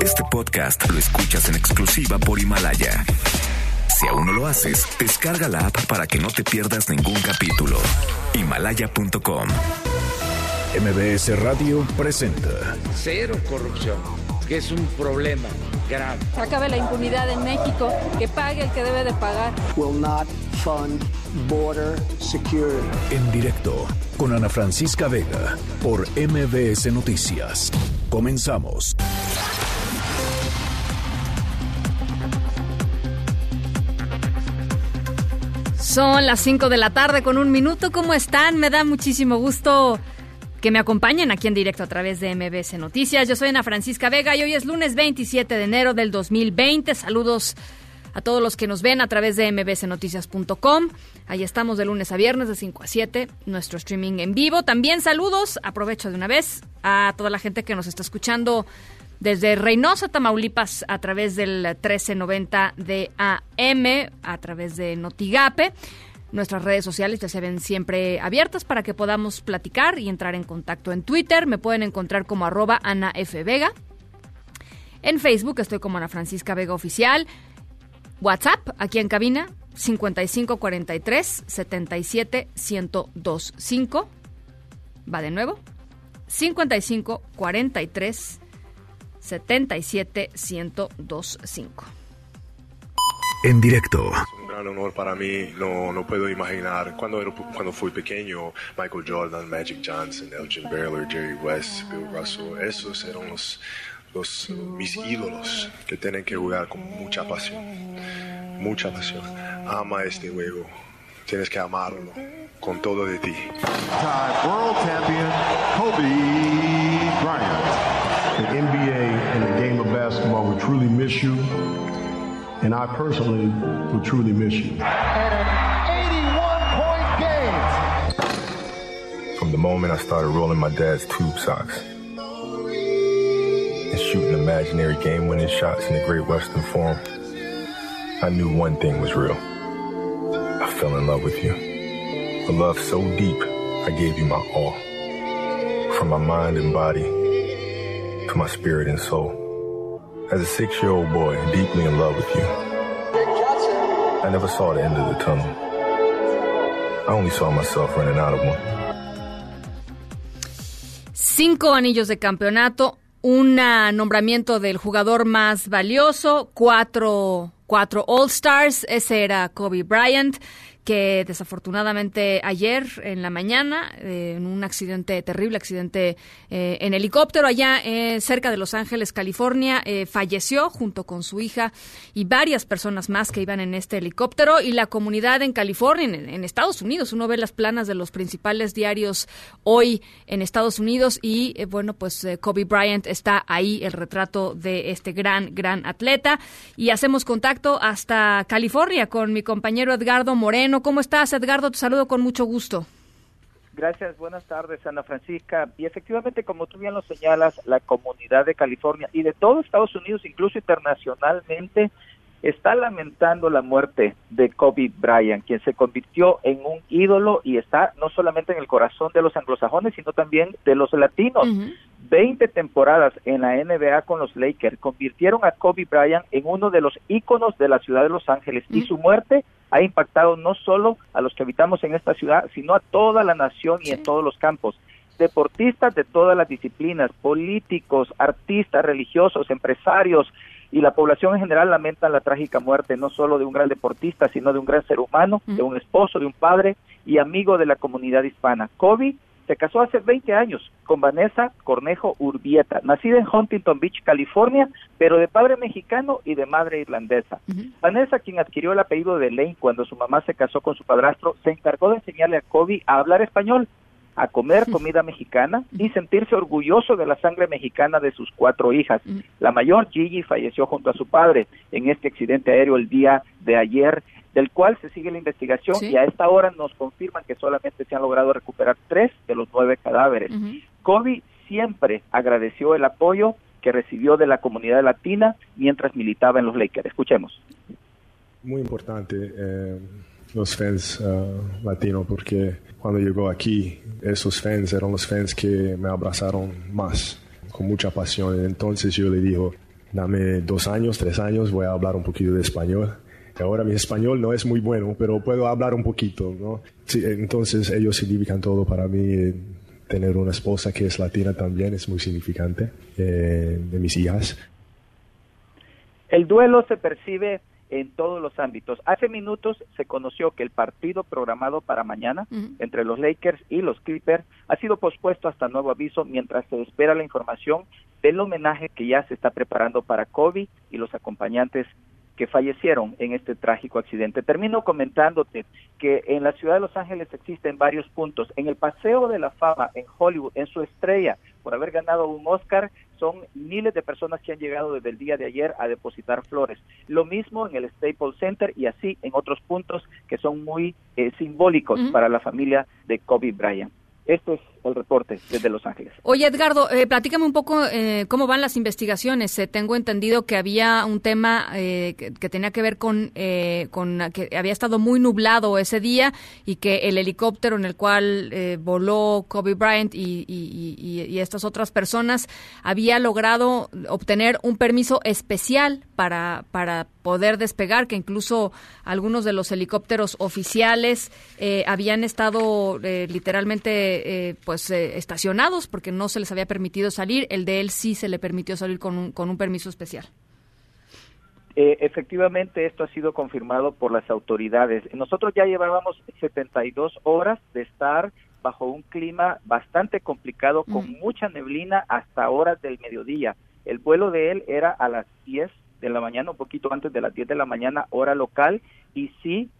Este podcast lo escuchas en exclusiva por Himalaya. Si aún no lo haces, descarga la app para que no te pierdas ningún capítulo. Himalaya.com. MBS Radio presenta Cero corrupción, que es un problema grave. Acabe la impunidad en México, que pague el que debe de pagar. will not fund border security. en directo con Ana Francisca Vega por MBS Noticias. Comenzamos. Son las 5 de la tarde con un minuto. ¿Cómo están? Me da muchísimo gusto que me acompañen aquí en directo a través de MBS Noticias. Yo soy Ana Francisca Vega y hoy es lunes 27 de enero del 2020. Saludos a todos los que nos ven a través de mbsnoticias.com. Ahí estamos de lunes a viernes de 5 a 7, nuestro streaming en vivo. También saludos, aprovecho de una vez, a toda la gente que nos está escuchando desde Reynosa, Tamaulipas, a través del 1390 de AM, a través de Notigape. Nuestras redes sociales ya se ven siempre abiertas para que podamos platicar y entrar en contacto en Twitter. Me pueden encontrar como arroba Ana F. Vega. En Facebook estoy como Ana Francisca Vega Oficial. WhatsApp, aquí en cabina, 5543 77 1025. Va de nuevo. 5543 77 1025. En directo. Gran honor para mí, no, no puedo imaginar. Cuando, era- cuando fui pequeño, Michael Jordan, Magic Johnson, Elgin Baylor, Jerry West, Bill Russell, esos eran los, los, mis ídolos que tienen que jugar con mucha pasión. Mucha pasión. Ama este juego. Tienes que amarlo con todo de ti. World champion Kobe Bryant. The NBA and the game of basketball will truly miss you, and I personally will truly miss you. And an 81 point game. From the moment I started rolling my dad's tube socks and shooting imaginary game winning shots in the Great Western Forum, I knew one thing was real. I fell in love with you. A love so deep, I gave you my all. From my mind and body to my spirit and soul. As a six year old boy, deeply in love with you, I never saw the end of the tunnel. I only saw myself running out of one. Cinco anillos de campeonato, un nombramiento del jugador más valioso, cuatro, cuatro All-Stars, ese era Kobe Bryant, que desafortunadamente ayer en la mañana, eh, en un accidente terrible, accidente eh, en helicóptero allá eh, cerca de Los Ángeles, California, falleció junto con su hija y varias personas más que iban en este helicóptero y la comunidad en California, en, en Estados Unidos, uno ve las planas de los principales diarios hoy en Estados Unidos y bueno, pues Kobe Bryant está ahí, el retrato de este gran, gran atleta y hacemos contacto hasta California con mi compañero Edgardo Moreno. ¿Cómo estás, Edgardo? Te saludo con mucho gusto. Gracias, buenas tardes, Ana Francisca. Y efectivamente, como tú bien lo señalas, la comunidad de California y de todo Estados Unidos, incluso internacionalmente, está lamentando la muerte de Kobe Bryant, quien se convirtió en un ídolo y está no solamente en el corazón de los anglosajones, sino también de los latinos. 20 temporadas en la NBA con los Lakers convirtieron a Kobe Bryant en uno de los íconos de la ciudad de Los Ángeles y su muerte ha impactado no solo a los que habitamos en esta ciudad, sino a toda la nación y en todos los campos. Deportistas de todas las disciplinas, políticos, artistas, religiosos, empresarios y la población en general lamentan la trágica muerte no solo de un gran deportista, sino de un gran ser humano, de un esposo, de un padre y amigo de la comunidad hispana. Kobe se casó hace 20 años con Vanessa Cornejo Urbieta, nacida en Huntington Beach, California, pero de padre mexicano y de madre irlandesa. Vanessa, quien adquirió el apellido de Lane cuando su mamá se casó con su padrastro, se encargó de enseñarle a Kobe a hablar español, a comer comida mexicana y sentirse orgulloso de la sangre mexicana de sus cuatro hijas. La mayor, Gigi, falleció junto a su padre en este accidente aéreo el día de ayer del cual se sigue la investigación Sí. y a esta hora nos confirman que solamente se han logrado recuperar tres de los nueve cadáveres. Kobe siempre agradeció el apoyo que recibió de la comunidad latina mientras militaba en los Lakers. Escuchemos. Muy importante eh, los fans eh, latinos porque cuando llegó aquí, esos fans eran los fans que me abrazaron más, con mucha pasión. Entonces yo le digo, dame dos años, tres años, voy a hablar un poquito de español. Ahora mi español no es muy bueno, pero puedo hablar un poquito, ¿no? Sí, entonces ellos significan todo para mí. Tener una esposa que es latina también es muy significante eh, de mis hijas. El duelo se percibe en todos los ámbitos. Hace minutos se conoció que el partido programado para mañana entre los Lakers y los Clippers ha sido pospuesto hasta nuevo aviso mientras se espera la información del homenaje que ya se está preparando para Kobe y los acompañantes que fallecieron en este trágico accidente. Termino comentándote que en la ciudad de Los Ángeles existen varios puntos. En el Paseo de la Fama, en Hollywood, en su estrella, por haber ganado un Oscar, son miles de personas que han llegado desde el día de ayer a depositar flores. Lo mismo en el Staples Center y así en otros puntos que son muy eh, simbólicos para la familia de Kobe Bryant. Esto es el reporte desde Los Ángeles. Oye, Edgardo, eh, platícame un poco eh, cómo van las investigaciones. Eh, tengo entendido que había un tema eh, que, tenía que ver con, con que había estado muy nublado ese día y que el helicóptero en el cual voló Kobe Bryant y, y, estas otras personas había logrado obtener un permiso especial para, para poder despegar, que incluso algunos de los helicópteros oficiales habían estado literalmente pues eh, estacionados porque no se les había permitido salir. El de él sí se le permitió salir con un, con un permiso especial. Eh, efectivamente, esto ha sido confirmado por las autoridades. Nosotros ya llevábamos 72 horas de estar bajo un clima bastante complicado, con mucha neblina hasta horas del mediodía. El vuelo de él era a las 10 de la mañana, un poquito antes de las 10 de la mañana, hora local, y sí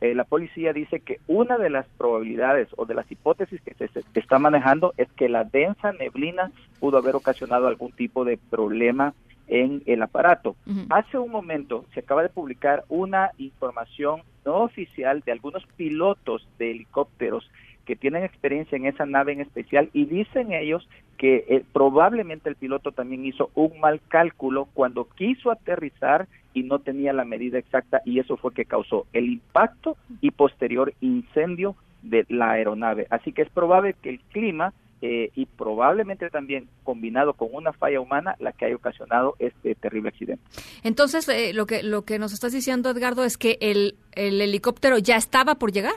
eh, la policía dice que una de las probabilidades o de las hipótesis que se, está manejando es que la densa neblina pudo haber ocasionado algún tipo de problema en el aparato. Hace un momento se acaba de publicar una información no oficial de algunos pilotos de helicópteros que tienen experiencia en esa nave en especial y dicen ellos que eh, probablemente el piloto también hizo un mal cálculo cuando quiso aterrizar y no tenía la medida exacta y eso fue que causó el impacto y posterior incendio de la aeronave. Así que es probable que el clima eh, y probablemente también combinado con una falla humana la que haya ocasionado este terrible accidente. Entonces, eh, lo que lo que nos estás diciendo, Edgardo, es que el, el helicóptero ya estaba por llegar.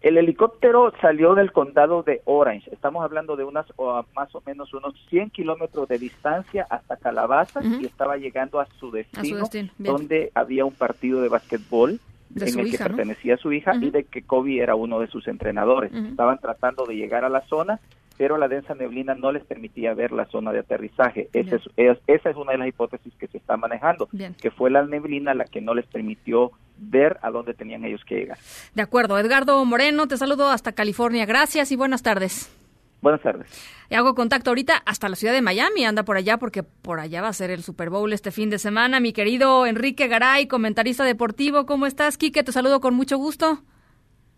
El helicóptero salió del condado de Orange. Estamos hablando de unas más o menos unos 100 kilómetros de distancia hasta Calabazas y estaba llegando a su destino, donde había un partido de básquetbol en el que pertenecía a su hija y de que Kobe era uno de sus entrenadores. Estaban tratando de llegar a la zona pero la densa neblina no les permitía ver la zona de aterrizaje. Esa es, esa es, una de las hipótesis que se está manejando, que fue la neblina la que no les permitió ver a dónde tenían ellos que llegar. De acuerdo. Edgardo Moreno, te saludo hasta California. Gracias y buenas tardes. Buenas tardes. Y hago contacto ahorita hasta la ciudad de Miami, anda por allá porque por allá va a ser el Super Bowl este fin de semana. Mi querido Enrique Garay, comentarista deportivo, ¿cómo estás? Quique, te saludo con mucho gusto.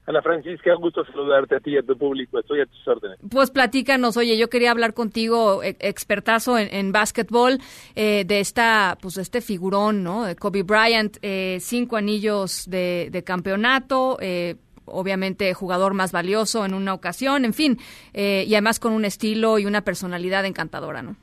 Ana Francisca, gusto saludarte a ti y a tu público. Estoy a tus órdenes. Pues platícanos, oye, yo quería hablar contigo, e, expertazo en, en básquetbol, eh, de esta, pues este figurón, ¿no? De Kobe Bryant, eh, cinco anillos de, campeonato, eh, obviamente jugador más valioso en una ocasión, en fin, y además con un estilo y una personalidad encantadora, ¿no?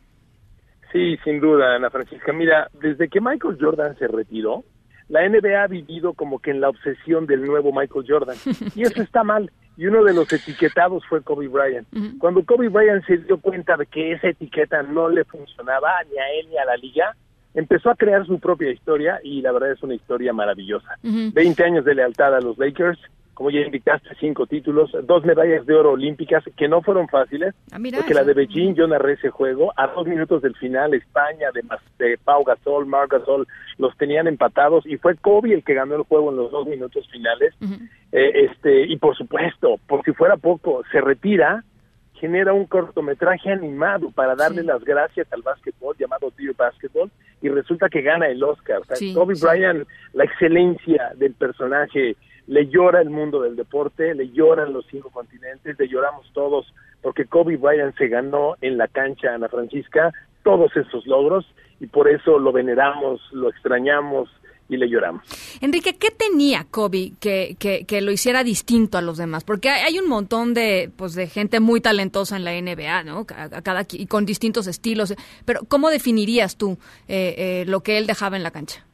Sí, sin duda, Ana Francisca. Mira, desde que Michael Jordan se retiró, la NBA ha vivido como que en la obsesión del nuevo Michael Jordan. Y eso está mal. Y uno de los etiquetados fue Kobe Bryant. Cuando Kobe Bryant se dio cuenta de que esa etiqueta no le funcionaba ni a él ni a la liga, empezó a crear su propia historia y la verdad es una historia maravillosa. Veinte años de lealtad a los Lakers, como ya indicaste, cinco títulos, dos medallas de oro olímpicas que no fueron fáciles, ah, porque la de Beijing yo narré ese juego, a dos minutos del final España de, de Pau Gasol, Marc Gasol, los tenían empatados y fue Kobe el que ganó el juego en los dos minutos finales, eh, este y por supuesto, por si fuera poco, se retira, genera un cortometraje animado para darle las gracias al básquetbol llamado Dear Basketball y resulta que gana el Oscar. Kobe Bryant, la excelencia del personaje, le llora el mundo del deporte, le lloran los cinco continentes, le lloramos todos, porque Kobe Bryant se ganó en la cancha Ana Francisca todos esos logros y por eso lo veneramos, lo extrañamos y le lloramos. Enrique, ¿qué tenía Kobe que, que, que, lo hiciera distinto a los demás? Porque hay, un montón de, pues, de gente muy talentosa en la NBA, ¿no? cada, y con distintos estilos. Pero, ¿cómo definirías tú eh, eh, lo que él dejaba en la cancha?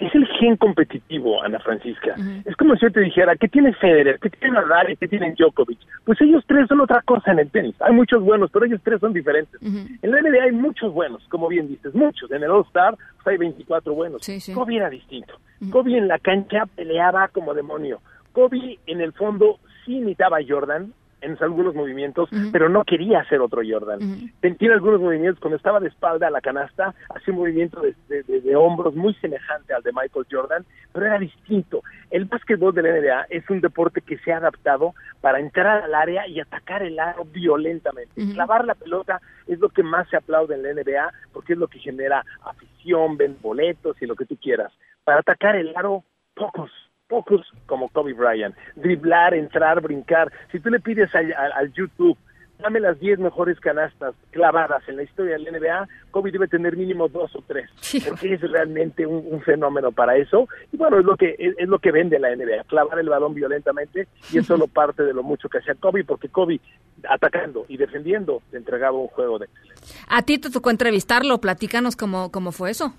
Es el gen competitivo, Ana Francisca. Es como si yo te dijera, ¿qué tiene Federer? ¿Qué tiene Nadal? ¿Qué tiene Djokovic? Pues ellos tres son otra cosa en el tenis. Hay muchos buenos, pero ellos tres son diferentes. En la NBA hay muchos buenos, como bien dices, muchos. En el All-Star pues hay 24 buenos. Kobe era distinto. Kobe en la cancha peleaba como demonio. Kobe en el fondo sí imitaba a Jordan, en algunos movimientos, pero no quería hacer otro Jordan. Tiene algunos movimientos, cuando estaba de espalda a la canasta, hacía un movimiento de, hombros muy semejante al de Michael Jordan, pero era distinto. El básquetbol de la NBA es un deporte que se ha adaptado para entrar al área y atacar el aro violentamente. Clavar la pelota es lo que más se aplaude en la NBA porque es lo que genera afición, ven boletos y lo que tú quieras. Para atacar el aro, pocos pocos como Kobe Bryant. Driblar, entrar, brincar. Si tú le pides al, YouTube, dame las 10 mejores canastas clavadas en la historia del NBA, Kobe debe tener mínimo dos o tres, porque es realmente un, fenómeno para eso. Y bueno, es lo que es, lo que vende la NBA, clavar el balón violentamente, y es solo parte de lo mucho que hacía Kobe, porque Kobe, atacando y defendiendo, te entregaba un juego de excelencia. A ti te tocó entrevistarlo, platícanos cómo, cómo fue eso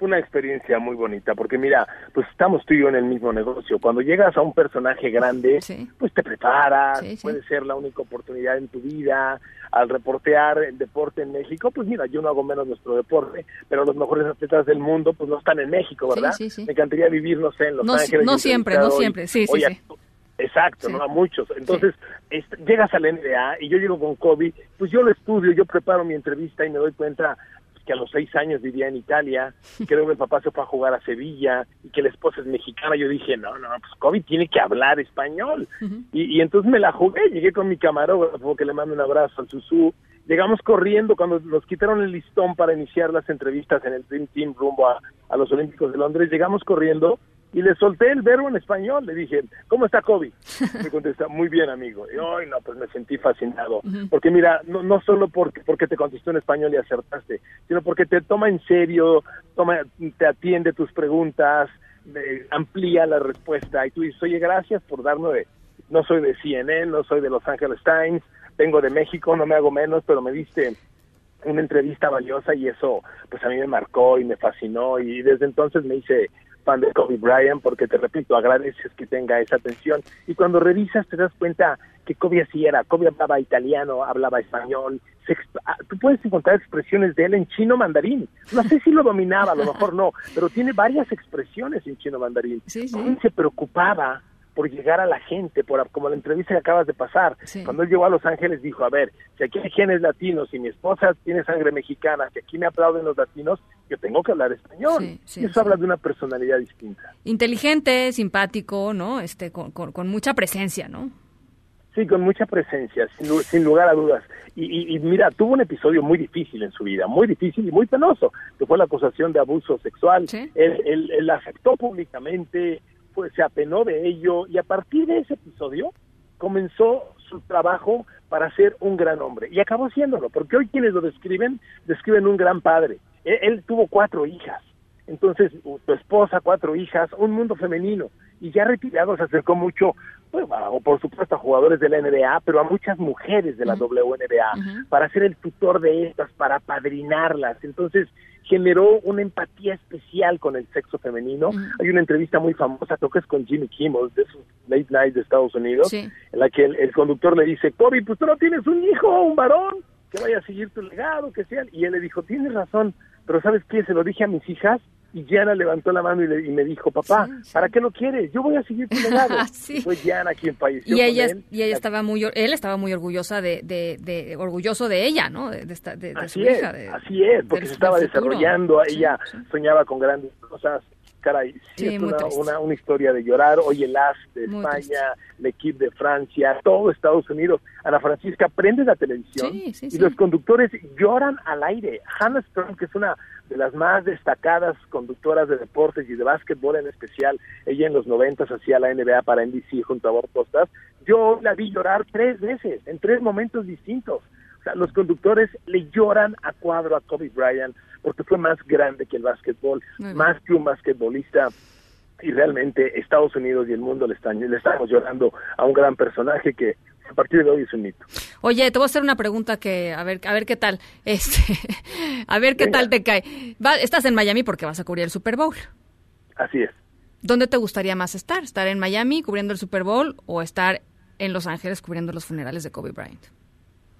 fue una experiencia muy bonita, porque mira, pues estamos tú y yo en el mismo negocio. Cuando llegas a un personaje grande, pues te preparas, puede ser la única oportunidad en tu vida. Al reportear el deporte en México, pues mira, yo no hago menos nuestro deporte, pero los mejores atletas del mundo, pues no están en México, ¿verdad? Me encantaría vivir, no sé, en Los Ángeles. No siempre, no siempre, sí, sí, Exacto, ¿no? A muchos. Entonces, llegas al NBA y yo llego con Kobe, pues yo lo estudio, yo preparo mi entrevista y me doy cuenta que a los seis años vivía en Italia, que luego el papá se fue a jugar a Sevilla y que la esposa es mexicana. Yo dije, no, no, pues Kobe tiene que hablar español. y, entonces me la jugué, llegué con mi camarógrafo, que le mando un abrazo al Susu. Llegamos corriendo cuando nos quitaron el listón para iniciar las entrevistas en el Dream Team rumbo a, a los Olímpicos de Londres. Llegamos corriendo y le solté el verbo en español. Le dije, ¿cómo está Kobe? Me contesta, muy bien, amigo. Y hoy no, pues me sentí fascinado. Porque mira, no, no solo porque, porque te contestó en español y acertaste, sino porque te toma en serio, toma, te atiende tus preguntas, amplía la respuesta. Y tú dices, oye, gracias por darme, no soy de CNN, no soy de Los Angeles Times, vengo de México, no me hago menos, pero me diste una entrevista valiosa y eso pues a mí me marcó y me fascinó y desde entonces me hice fan de Kobe Bryant porque te repito, agradeces que tenga esa atención. Y cuando revisas te das cuenta que Kobe así era, Kobe hablaba italiano, hablaba español, ah, tú puedes encontrar expresiones de él en chino mandarín, no sé si lo dominaba, a lo mejor no, pero tiene varias expresiones en chino mandarín, sí, se preocupaba por llegar a la gente, por como la entrevista que acabas de pasar. Cuando él llegó a Los Ángeles dijo, a ver, si aquí hay genes latinos y mi esposa tiene sangre mexicana, que aquí me aplauden los latinos, yo tengo que hablar español. y eso habla de una personalidad distinta. Inteligente, simpático, ¿no? Este, con, con, mucha presencia, ¿no? Sí, con mucha presencia, sin, lugar a dudas. Y, mira, tuvo un episodio muy difícil en su vida, muy difícil y muy penoso, que fue la acusación de abuso sexual. Él, él, él aceptó públicamente, pues se apenó de ello y a partir de ese episodio comenzó su trabajo para ser un gran hombre y acabó siéndolo, porque hoy quienes lo describen, describen un gran padre. Él, él tuvo cuatro hijas, entonces su esposa, cuatro hijas, un mundo femenino y ya retirado se acercó mucho, pues, o por supuesto a jugadores de la NBA, pero a muchas mujeres de la WNBA para ser el tutor de estas, para padrinarlas. Entonces generó una empatía especial con el sexo femenino. Hay una entrevista muy famosa, creo que es con Jimmy Kimmel, de esos late night de Estados Unidos, en la que el, conductor le dice, Kobe, pues tú no tienes un hijo, un varón, que vaya a seguir tu legado, que sea. Y él le dijo, tienes razón, pero ¿sabes qué? Se lo dije a mis hijas y Diana levantó la mano y, me dijo, papá, ¿para qué lo quieres? Yo voy a seguir tu legado. Fue Diana quien falleció y ella, Y ella estaba muy, él estaba muy orgullosa de, de, orgulloso de ella, ¿no? De, de, así su es, hija. así es, porque se estaba desarrollando, ella soñaba con grandes cosas. Caray, sí, es una, una, historia de llorar. Hoy el AS de España, el equipo de Francia, todo Estados Unidos. Ana Francisca prende la televisión y los conductores lloran al aire. Hannah Strong, que es una de las más destacadas conductoras de deportes y de básquetbol en especial, ella en los noventas hacía la NBA para NBC junto a Bob Costas, yo la vi llorar tres veces, en tres momentos distintos, O sea, los conductores le lloran a cuadro a Kobe Bryant porque fue más grande que el básquetbol, más que un basquetbolista y realmente Estados Unidos y el mundo le están le estamos llorando a un gran personaje que a partir de hoy es un mito. Oye, te voy a hacer una pregunta que a ver a ver qué tal. Este, a ver qué tal te cae. estás en Miami porque vas a cubrir el Super Bowl. Así es. ¿Dónde te gustaría más estar? ¿Estar en Miami cubriendo el Super Bowl o estar en Los Ángeles cubriendo los funerales de Kobe Bryant?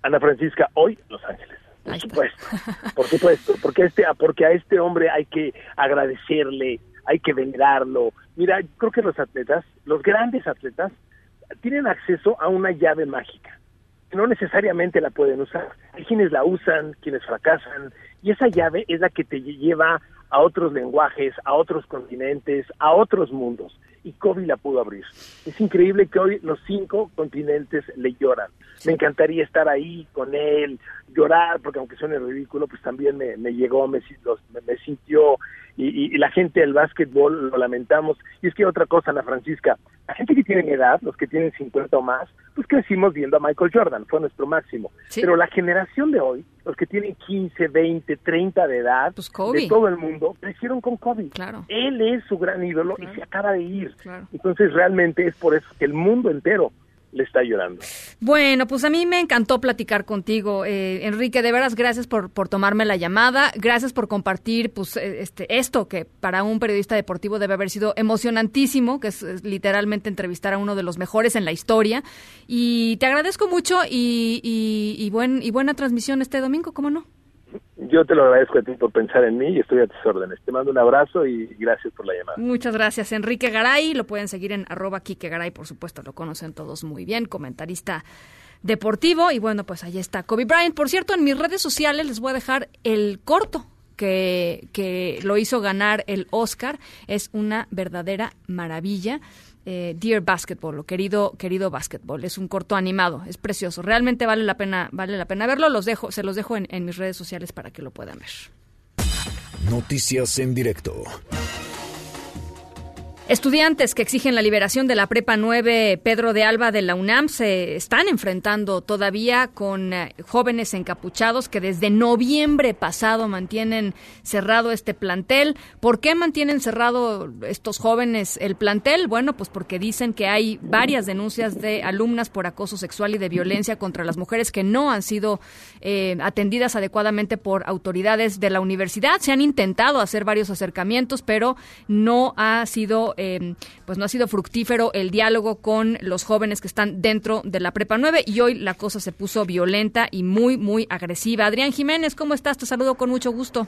Ana Francisca, hoy Los Ángeles. Por supuesto, por supuesto, porque este, porque a este hombre hay que agradecerle, hay que venerarlo. Mira, creo que los atletas, los grandes atletas, tienen acceso a una llave mágica. No necesariamente la pueden usar. Hay quienes la usan, quienes fracasan, y esa llave es la que te lleva a otros lenguajes, a otros continentes, a otros mundos. Y Kobe la pudo abrir. Es increíble que hoy los cinco continentes le lloran. Me encantaría estar ahí con él, llorar, porque aunque suene ridículo, pues también me, llegó, me, me sintió y, la gente del básquetbol lo lamentamos. Y es que otra cosa, Ana Francisca, la gente que tiene edad, los que tienen 50 o más, pues crecimos viendo a Michael Jordan, fue nuestro máximo. Pero la generación de hoy, los que tienen 15, 20, 30 de edad, pues de todo el mundo, crecieron con Kobe. Claro. Él es su gran ídolo y se acaba de ir. Entonces realmente es por eso que el mundo entero le está llorando. Bueno, pues a mí me encantó platicar contigo, eh, Enrique. De veras, gracias por, por tomarme la llamada. Gracias por compartir pues, eh, este, esto que para un periodista deportivo debe haber sido emocionantísimo, que es, literalmente entrevistar a uno de los mejores en la historia. Y te agradezco mucho y, y, y, buen, y buena transmisión este domingo, ¿cómo no? Yo te lo agradezco a ti por pensar en mí y estoy a tus órdenes. Te mando un abrazo y gracias por la llamada. Muchas gracias, Enrique Garay. Lo pueden seguir en arroba Kike Garay, por supuesto, lo conocen todos muy bien, comentarista deportivo. Y bueno, pues ahí está Kobe Bryant. Por cierto, en mis redes sociales les voy a dejar el corto que, que lo hizo ganar el Oscar. Es una verdadera maravilla eh, Dear Basketball o querido querido Basketball. Es un corto animado, es precioso. Realmente vale la pena vale la pena verlo. Los dejo, se los dejo en, en mis redes sociales para que lo puedan ver. Noticias en directo. Estudiantes que exigen la liberación de la Prepa 9 Pedro de Alba de la UNAM se están enfrentando todavía con eh, jóvenes encapuchados que desde noviembre pasado mantienen cerrado este plantel. ¿Por qué mantienen cerrado estos jóvenes el plantel? Bueno, pues porque dicen que hay varias denuncias de alumnas por acoso sexual y de violencia contra las mujeres que no han sido eh, atendidas adecuadamente por autoridades de la universidad. Se han intentado hacer varios acercamientos, pero no ha sido Em, pues no ha sido fructífero el diálogo con los jóvenes que están dentro de la Prepa 9 y hoy la cosa se puso violenta y muy, muy agresiva. Adrián Jiménez, ¿cómo estás? Te saludo con mucho gusto.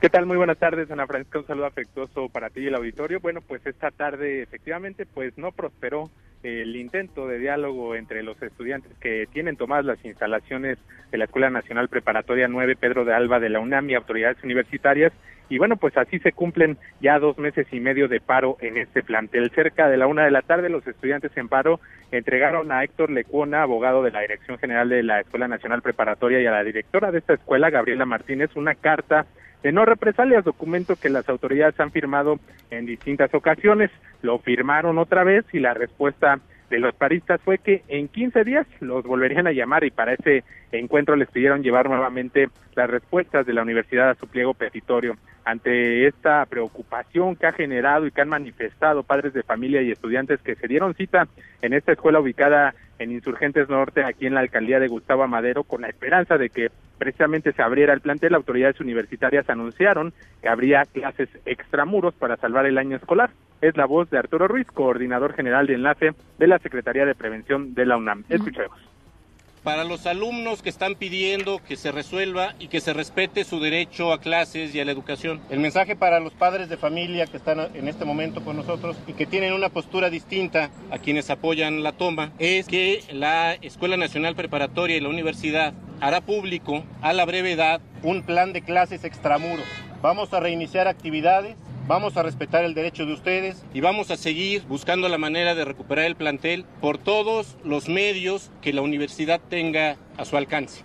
¿Qué tal? Muy buenas tardes, Ana Francisca. Un saludo afectuoso para ti y el auditorio. Bueno, pues esta tarde efectivamente pues no prosperó el intento de diálogo entre los estudiantes que tienen tomadas las instalaciones de la Escuela Nacional Preparatoria 9 Pedro de Alba de la UNAM y autoridades universitarias. Y bueno, pues así se cumplen ya dos meses y medio de paro en este plantel. Cerca de la una de la tarde, los estudiantes en paro entregaron a Héctor Lecuona, abogado de la Dirección General de la Escuela Nacional Preparatoria, y a la directora de esta escuela, Gabriela Martínez, una carta de no represalias, documento que las autoridades han firmado en distintas ocasiones. Lo firmaron otra vez y la respuesta de los paristas fue que en 15 días los volverían a llamar y para ese encuentro les pidieron llevar nuevamente las respuestas de la universidad a su pliego petitorio. Ante esta preocupación que ha generado y que han manifestado padres de familia y estudiantes que se dieron cita en esta escuela ubicada en Insurgentes Norte, aquí en la alcaldía de Gustavo Madero, con la esperanza de que precisamente se abriera el plantel, autoridades universitarias anunciaron que habría clases extramuros para salvar el año escolar. Es la voz de Arturo Ruiz, coordinador general de enlace de la Secretaría de Prevención de la UNAM. Escuchemos para los alumnos que están pidiendo que se resuelva y que se respete su derecho a clases y a la educación. El mensaje para los padres de familia que están en este momento con nosotros y que tienen una postura distinta a quienes apoyan la toma es que la Escuela Nacional Preparatoria y la universidad hará público a la brevedad un plan de clases extramuros. Vamos a reiniciar actividades Vamos a respetar el derecho de ustedes y vamos a seguir buscando la manera de recuperar el plantel por todos los medios que la universidad tenga a su alcance.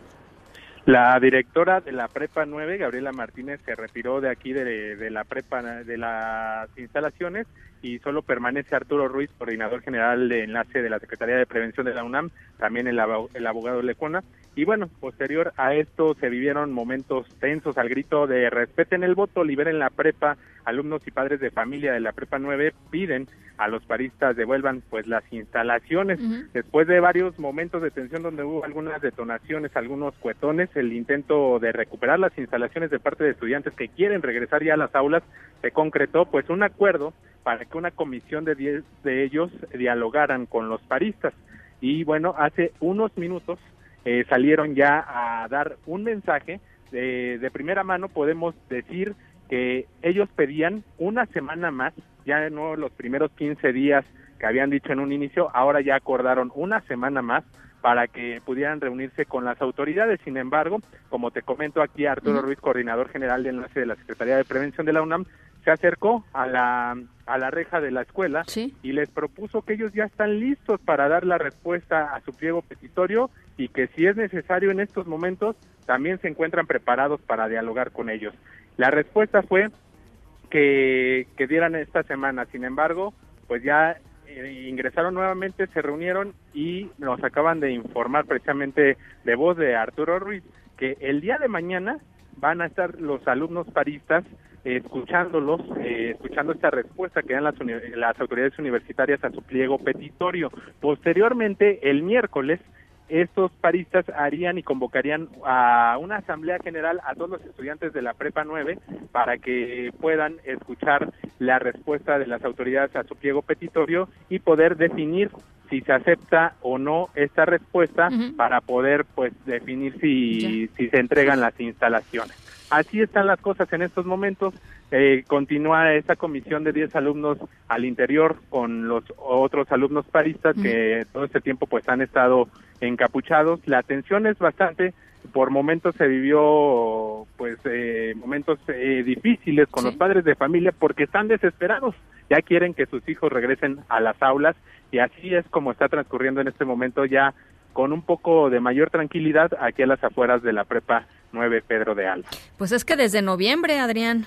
La directora de la Prepa 9, Gabriela Martínez, se retiró de aquí de, la Prepa de las instalaciones y solo permanece Arturo Ruiz, coordinador general de enlace de la Secretaría de Prevención de la UNAM, también el, el abogado Lecona, Y bueno, posterior a esto se vivieron momentos tensos al grito de respeten el voto, liberen la prepa. Alumnos y padres de familia de la prepa 9 piden a los paristas devuelvan pues las instalaciones. Después de varios momentos de tensión donde hubo algunas detonaciones, algunos cuetones, el intento de recuperar las instalaciones de parte de estudiantes que quieren regresar ya a las aulas, se concretó pues un acuerdo para que una comisión de 10 de ellos dialogaran con los paristas. Y bueno, hace unos minutos eh, salieron ya a dar un mensaje. De, de primera mano podemos decir que ellos pedían una semana más, ya no los primeros 15 días que habían dicho en un inicio, ahora ya acordaron una semana más para que pudieran reunirse con las autoridades. Sin embargo, como te comento aquí, Arturo Ruiz, coordinador general de enlace de la Secretaría de Prevención de la UNAM, se acercó a la, a la reja de la escuela y les propuso que ellos ya están listos para dar la respuesta a su pliego petitorio y que si es necesario en estos momentos también se encuentran preparados para dialogar con ellos. La respuesta fue que, que dieran esta semana, sin embargo, pues ya eh, ingresaron nuevamente, se reunieron y nos acaban de informar precisamente de voz de Arturo Ruiz que el día de mañana van a estar los alumnos paristas escuchándolos, eh, escuchando esta respuesta que dan las, las autoridades universitarias a su pliego petitorio. Posteriormente, el miércoles, estos paristas harían y convocarían a una asamblea general a todos los estudiantes de la Prepa 9 para que puedan escuchar la respuesta de las autoridades a su pliego petitorio y poder definir si se acepta o no esta respuesta para poder pues definir si, si se entregan las instalaciones. Así están las cosas en estos momentos. Eh, continúa esta comisión de 10 alumnos al interior con los otros alumnos paristas que todo este tiempo pues han estado encapuchados. La atención es bastante, por momentos se vivió pues eh, momentos eh, difíciles con los padres de familia porque están desesperados, ya quieren que sus hijos regresen a las aulas y así es como está transcurriendo en este momento ya con un poco de mayor tranquilidad aquí a las afueras de la prepa 9 Pedro de Alba. Pues es que desde noviembre, Adrián.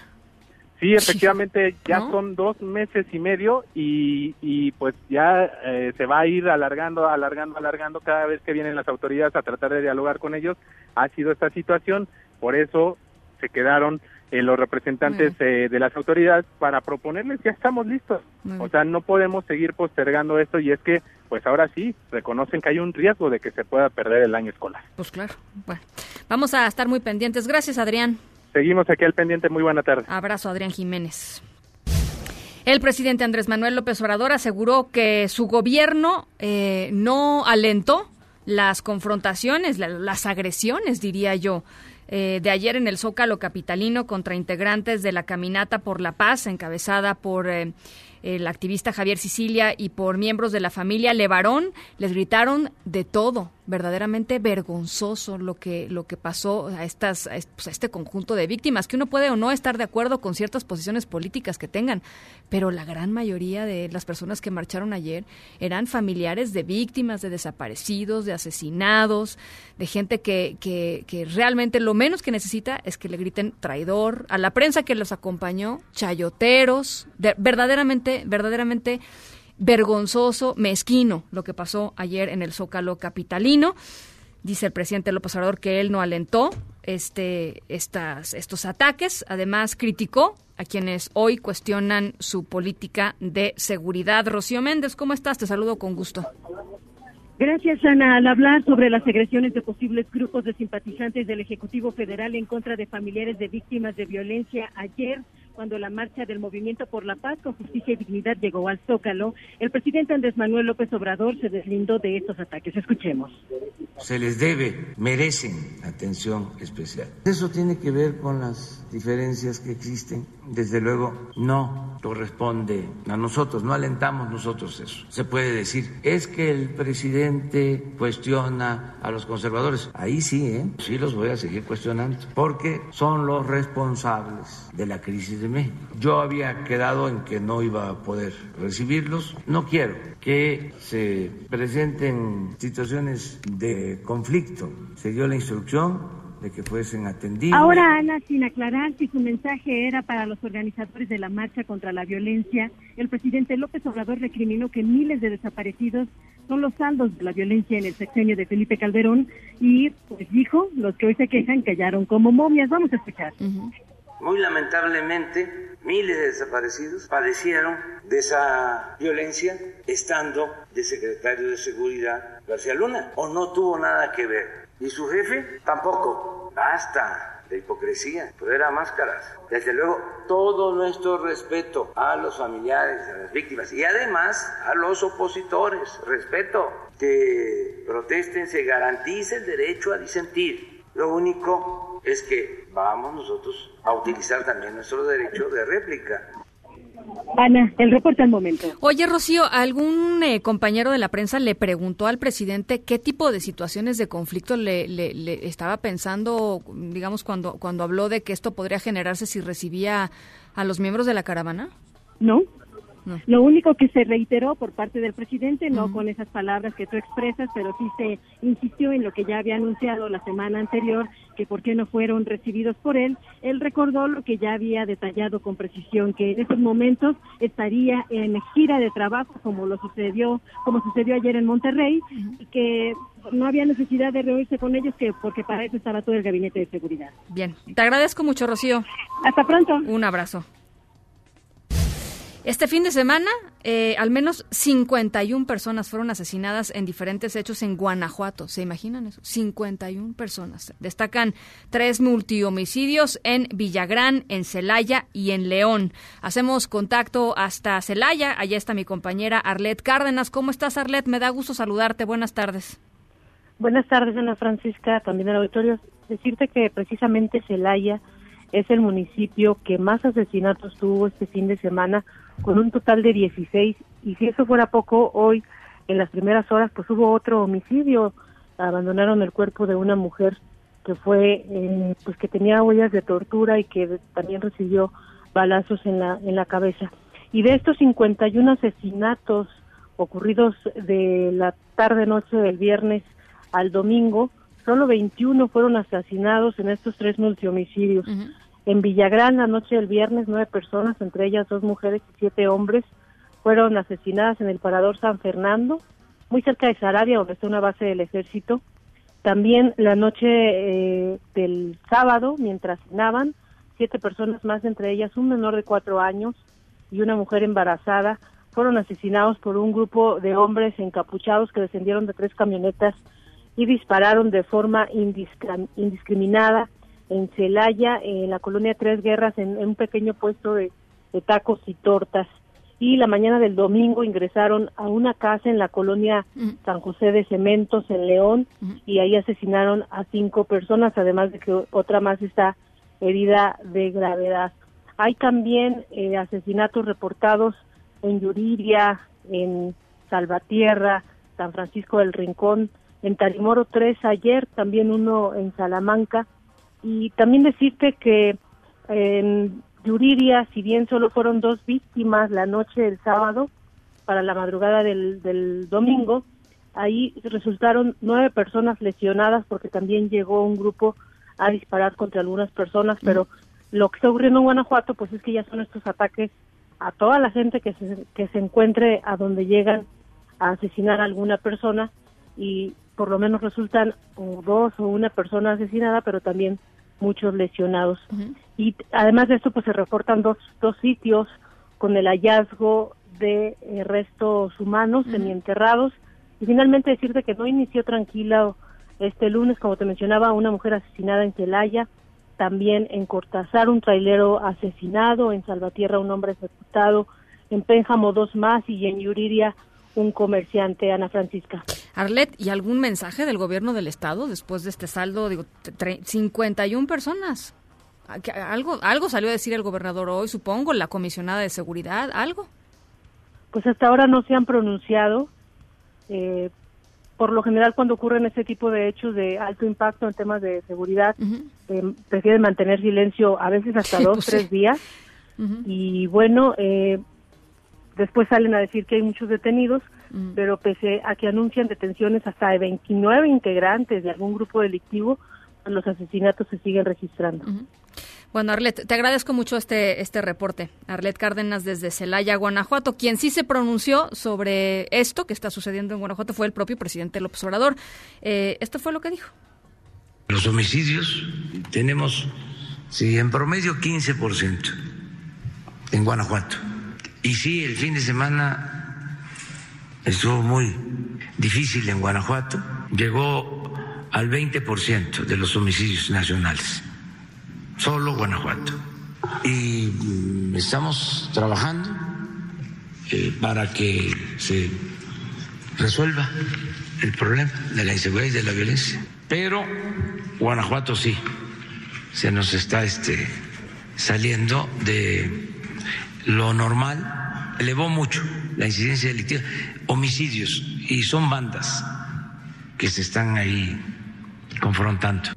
Sí, efectivamente, ya son dos meses y medio y, y pues ya eh, se va a ir alargando, alargando, alargando cada vez que vienen las autoridades a tratar de dialogar con ellos. Ha sido esta situación, por eso se quedaron eh, los representantes eh, de las autoridades para proponerles, ya estamos listos. O sea, no podemos seguir postergando esto y es que, pues ahora sí, reconocen que hay un riesgo de que se pueda perder el año escolar. Pues claro, bueno, vamos a estar muy pendientes. Gracias, Adrián. Seguimos aquí al pendiente. Muy buena tarde. Abrazo, Adrián Jiménez. El presidente Andrés Manuel López Obrador aseguró que su gobierno eh, no alentó las confrontaciones, las agresiones, diría yo, eh, de ayer en el Zócalo Capitalino contra integrantes de la Caminata por la Paz, encabezada por eh, el activista Javier Sicilia y por miembros de la familia Levarón, les gritaron de todo, verdaderamente vergonzoso lo que lo que pasó a estas pues, a este conjunto de víctimas que uno puede o no estar de acuerdo con ciertas posiciones políticas que tengan pero la gran mayoría de las personas que marcharon ayer eran familiares de víctimas de desaparecidos de asesinados de gente que, que, que realmente lo menos que necesita es que le griten traidor. A la prensa que los acompañó chayoteros de, verdaderamente verdaderamente vergonzoso, mezquino lo que pasó ayer en el Zócalo capitalino. Dice el presidente López Obrador que él no alentó este, estas, estos ataques. Además, criticó a quienes hoy cuestionan su política de seguridad. Rocío Méndez, ¿cómo estás? Te saludo con gusto. Gracias, Ana. Al hablar sobre las agresiones de posibles grupos de simpatizantes del Ejecutivo Federal en contra de familiares de víctimas de violencia ayer, cuando la marcha del Movimiento por la Paz con Justicia y Dignidad llegó al Zócalo, el presidente Andrés Manuel López Obrador se deslindó de estos ataques. Escuchemos. Se les debe, merecen atención especial. Eso tiene que ver con las diferencias que existen. Desde luego, no corresponde a nosotros, no alentamos nosotros eso. Se puede decir, es que el presidente cuestiona a los conservadores. Ahí sí, ¿eh? sí los voy a seguir cuestionando, porque son los responsables de la crisis de México. Yo había quedado en que no iba a poder recibirlos. No quiero que se presenten situaciones de conflicto. Se dio la instrucción de que fuesen atendidos. Ahora, Ana, sin aclarar si su mensaje era para los organizadores de la marcha contra la violencia, el presidente López Obrador recriminó que miles de desaparecidos son los saldos de la violencia en el sexenio de Felipe Calderón y pues dijo, los que hoy se quejan callaron como momias. Vamos a escuchar. Muy lamentablemente, miles de desaparecidos padecieron de esa violencia estando de secretario de Seguridad García Luna, o no tuvo nada que ver. Y su jefe tampoco. Basta de hipocresía, era máscaras. Desde luego, todo nuestro respeto a los familiares, a las víctimas y además a los opositores. Respeto, que protesten, se garantice el derecho a disentir. Lo único es que vamos nosotros a utilizar también nuestro derecho de réplica. Ana, el reporte al momento. Oye, Rocío, ¿algún eh, compañero de la prensa le preguntó al presidente qué tipo de situaciones de conflicto le, le, estaba pensando, digamos, cuando, cuando habló de que esto podría generarse si recibía a los miembros de la caravana? No, lo único que se reiteró por parte del presidente, no con esas palabras que tú expresas, pero sí se insistió en lo que ya había anunciado la semana anterior, que por qué no fueron recibidos por él. Él recordó lo que ya había detallado con precisión, que en esos momentos estaría en gira de trabajo, como lo sucedió, como sucedió ayer en Monterrey, y que no había necesidad de reunirse con ellos, que porque para eso estaba todo el gabinete de seguridad. Bien, te agradezco mucho, Rocío. Hasta pronto. Un abrazo. Este fin de semana, eh, al menos 51 personas fueron asesinadas en diferentes hechos en Guanajuato. ¿Se imaginan eso? 51 personas. Destacan tres multihomicidios en Villagrán, en Celaya y en León. Hacemos contacto hasta Celaya. Allá está mi compañera Arlet Cárdenas. ¿Cómo estás, Arlet? Me da gusto saludarte. Buenas tardes. Buenas tardes, Ana Francisca, también el auditorio. Decirte que precisamente Celaya es el municipio que más asesinatos tuvo este fin de semana con un total de 16 y si eso fuera poco, hoy en las primeras horas pues hubo otro homicidio, abandonaron el cuerpo de una mujer que fue eh, pues que tenía huellas de tortura y que también recibió balazos en la en la cabeza. Y de estos 51 asesinatos ocurridos de la tarde noche del viernes al domingo, solo 21 fueron asesinados en estos tres multihomicidios. En Villagrán, la noche del viernes, nueve personas, entre ellas dos mujeres y siete hombres, fueron asesinadas en el parador San Fernando, muy cerca de Sarabia, donde está una base del ejército. También la noche eh, del sábado, mientras cenaban, siete personas más, entre ellas un menor de cuatro años y una mujer embarazada, fueron asesinados por un grupo de hombres encapuchados que descendieron de tres camionetas y dispararon de forma indiscriminada en Celaya, en la colonia Tres Guerras, en, un pequeño puesto de, tacos y tortas. Y la mañana del domingo ingresaron a una casa en la colonia San José de Cementos, en León, y ahí asesinaron a cinco personas, además de que otra más está herida de gravedad. Hay también eh, asesinatos reportados en Yuriria, en Salvatierra, San Francisco del Rincón, en Tarimoro tres ayer, también uno en Salamanca, y también decirte que en Yuriria, si bien solo fueron dos víctimas la noche del sábado, para la madrugada del, del domingo, ahí resultaron nueve personas lesionadas porque también llegó un grupo a disparar contra algunas personas, pero lo que está ocurriendo en Guanajuato, pues es que ya son estos ataques a toda la gente que se, que se encuentre a donde llegan a asesinar a alguna persona y por lo menos resultan dos o una persona asesinada, pero también muchos lesionados. Y además de esto, pues se reportan dos, dos sitios con el hallazgo de eh, restos humanos semienterrados. Y finalmente decirte que no inició tranquila este lunes, como te mencionaba, una mujer asesinada en Celaya, también en Cortázar un trailero asesinado, en Salvatierra un hombre ejecutado, en Pénjamo dos más y en Yuriria un comerciante, Ana Francisca. Arlet, ¿y algún mensaje del gobierno del estado después de este saldo? Digo, 51 personas. ¿Algo, algo salió a decir el gobernador hoy, supongo, la comisionada de seguridad, algo. Pues hasta ahora no se han pronunciado. Eh, por lo general, cuando ocurren este tipo de hechos de alto impacto en temas de seguridad, eh, prefieren mantener silencio a veces hasta dos, pues tres días. Y bueno, eh, Después salen a decir que hay muchos detenidos, mm. pero pese a que anuncian detenciones hasta de 29 integrantes de algún grupo delictivo, los asesinatos se siguen registrando. Bueno, Arlet, te agradezco mucho este, este reporte. Arlet Cárdenas desde Celaya, Guanajuato. Quien sí se pronunció sobre esto que está sucediendo en Guanajuato fue el propio presidente López Obrador. Eh, esto fue lo que dijo. Los homicidios tenemos, sí, en promedio 15% en Guanajuato. Y sí, el fin de semana estuvo muy difícil en Guanajuato. Llegó al 20% de los homicidios nacionales solo Guanajuato. Y mm, estamos trabajando eh, para que se resuelva el problema de la inseguridad y de la violencia. Pero Guanajuato sí, se nos está este, saliendo de lo normal, elevó mucho la incidencia delictiva, homicidios, y son bandas que se están ahí confrontando.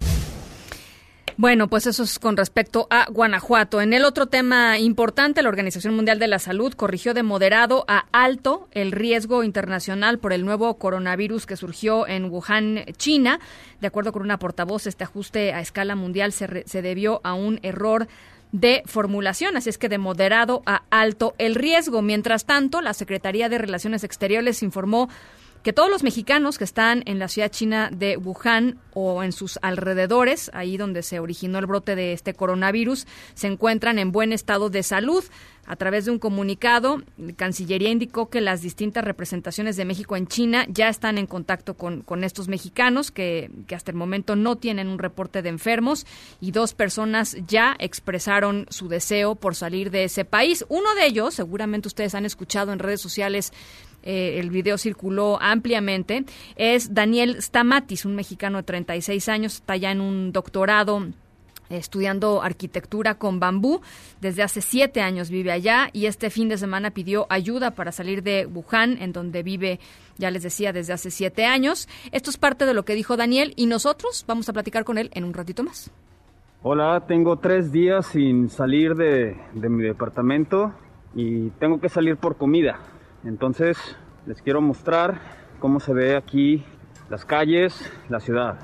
Bueno, pues eso es con respecto a Guanajuato. En el otro tema importante, la Organización Mundial de la Salud corrigió de moderado a alto el riesgo internacional por el nuevo coronavirus que surgió en Wuhan, China. De acuerdo con una portavoz, este ajuste a escala mundial se, se debió a un error de formulación, así es que de moderado a alto el riesgo. Mientras tanto, la Secretaría de Relaciones Exteriores informó que todos los mexicanos que están en la ciudad china de Wuhan o en sus alrededores, ahí donde se originó el brote de este coronavirus, se encuentran en buen estado de salud. A través de un comunicado, Cancillería indicó que las distintas representaciones de México en China ya están en contacto con, con estos mexicanos que, que, hasta el momento no tienen un reporte de enfermos y dos personas ya expresaron su deseo por salir de ese país. Uno de ellos, seguramente ustedes han escuchado en redes sociales, eh, el video circuló ampliamente, es Daniel Stamatis, un mexicano de 36 años, está ya en un doctorado estudiando arquitectura con bambú. Desde hace siete años vive allá y este fin de semana pidió ayuda para salir de Wuhan, en donde vive, ya les decía, desde hace siete años. Esto es parte de lo que dijo Daniel y nosotros vamos a platicar con él en un ratito más. Hola, tengo tres días sin salir de, de mi departamento y tengo que salir por comida. Entonces les quiero mostrar cómo se ve aquí las calles, la ciudad.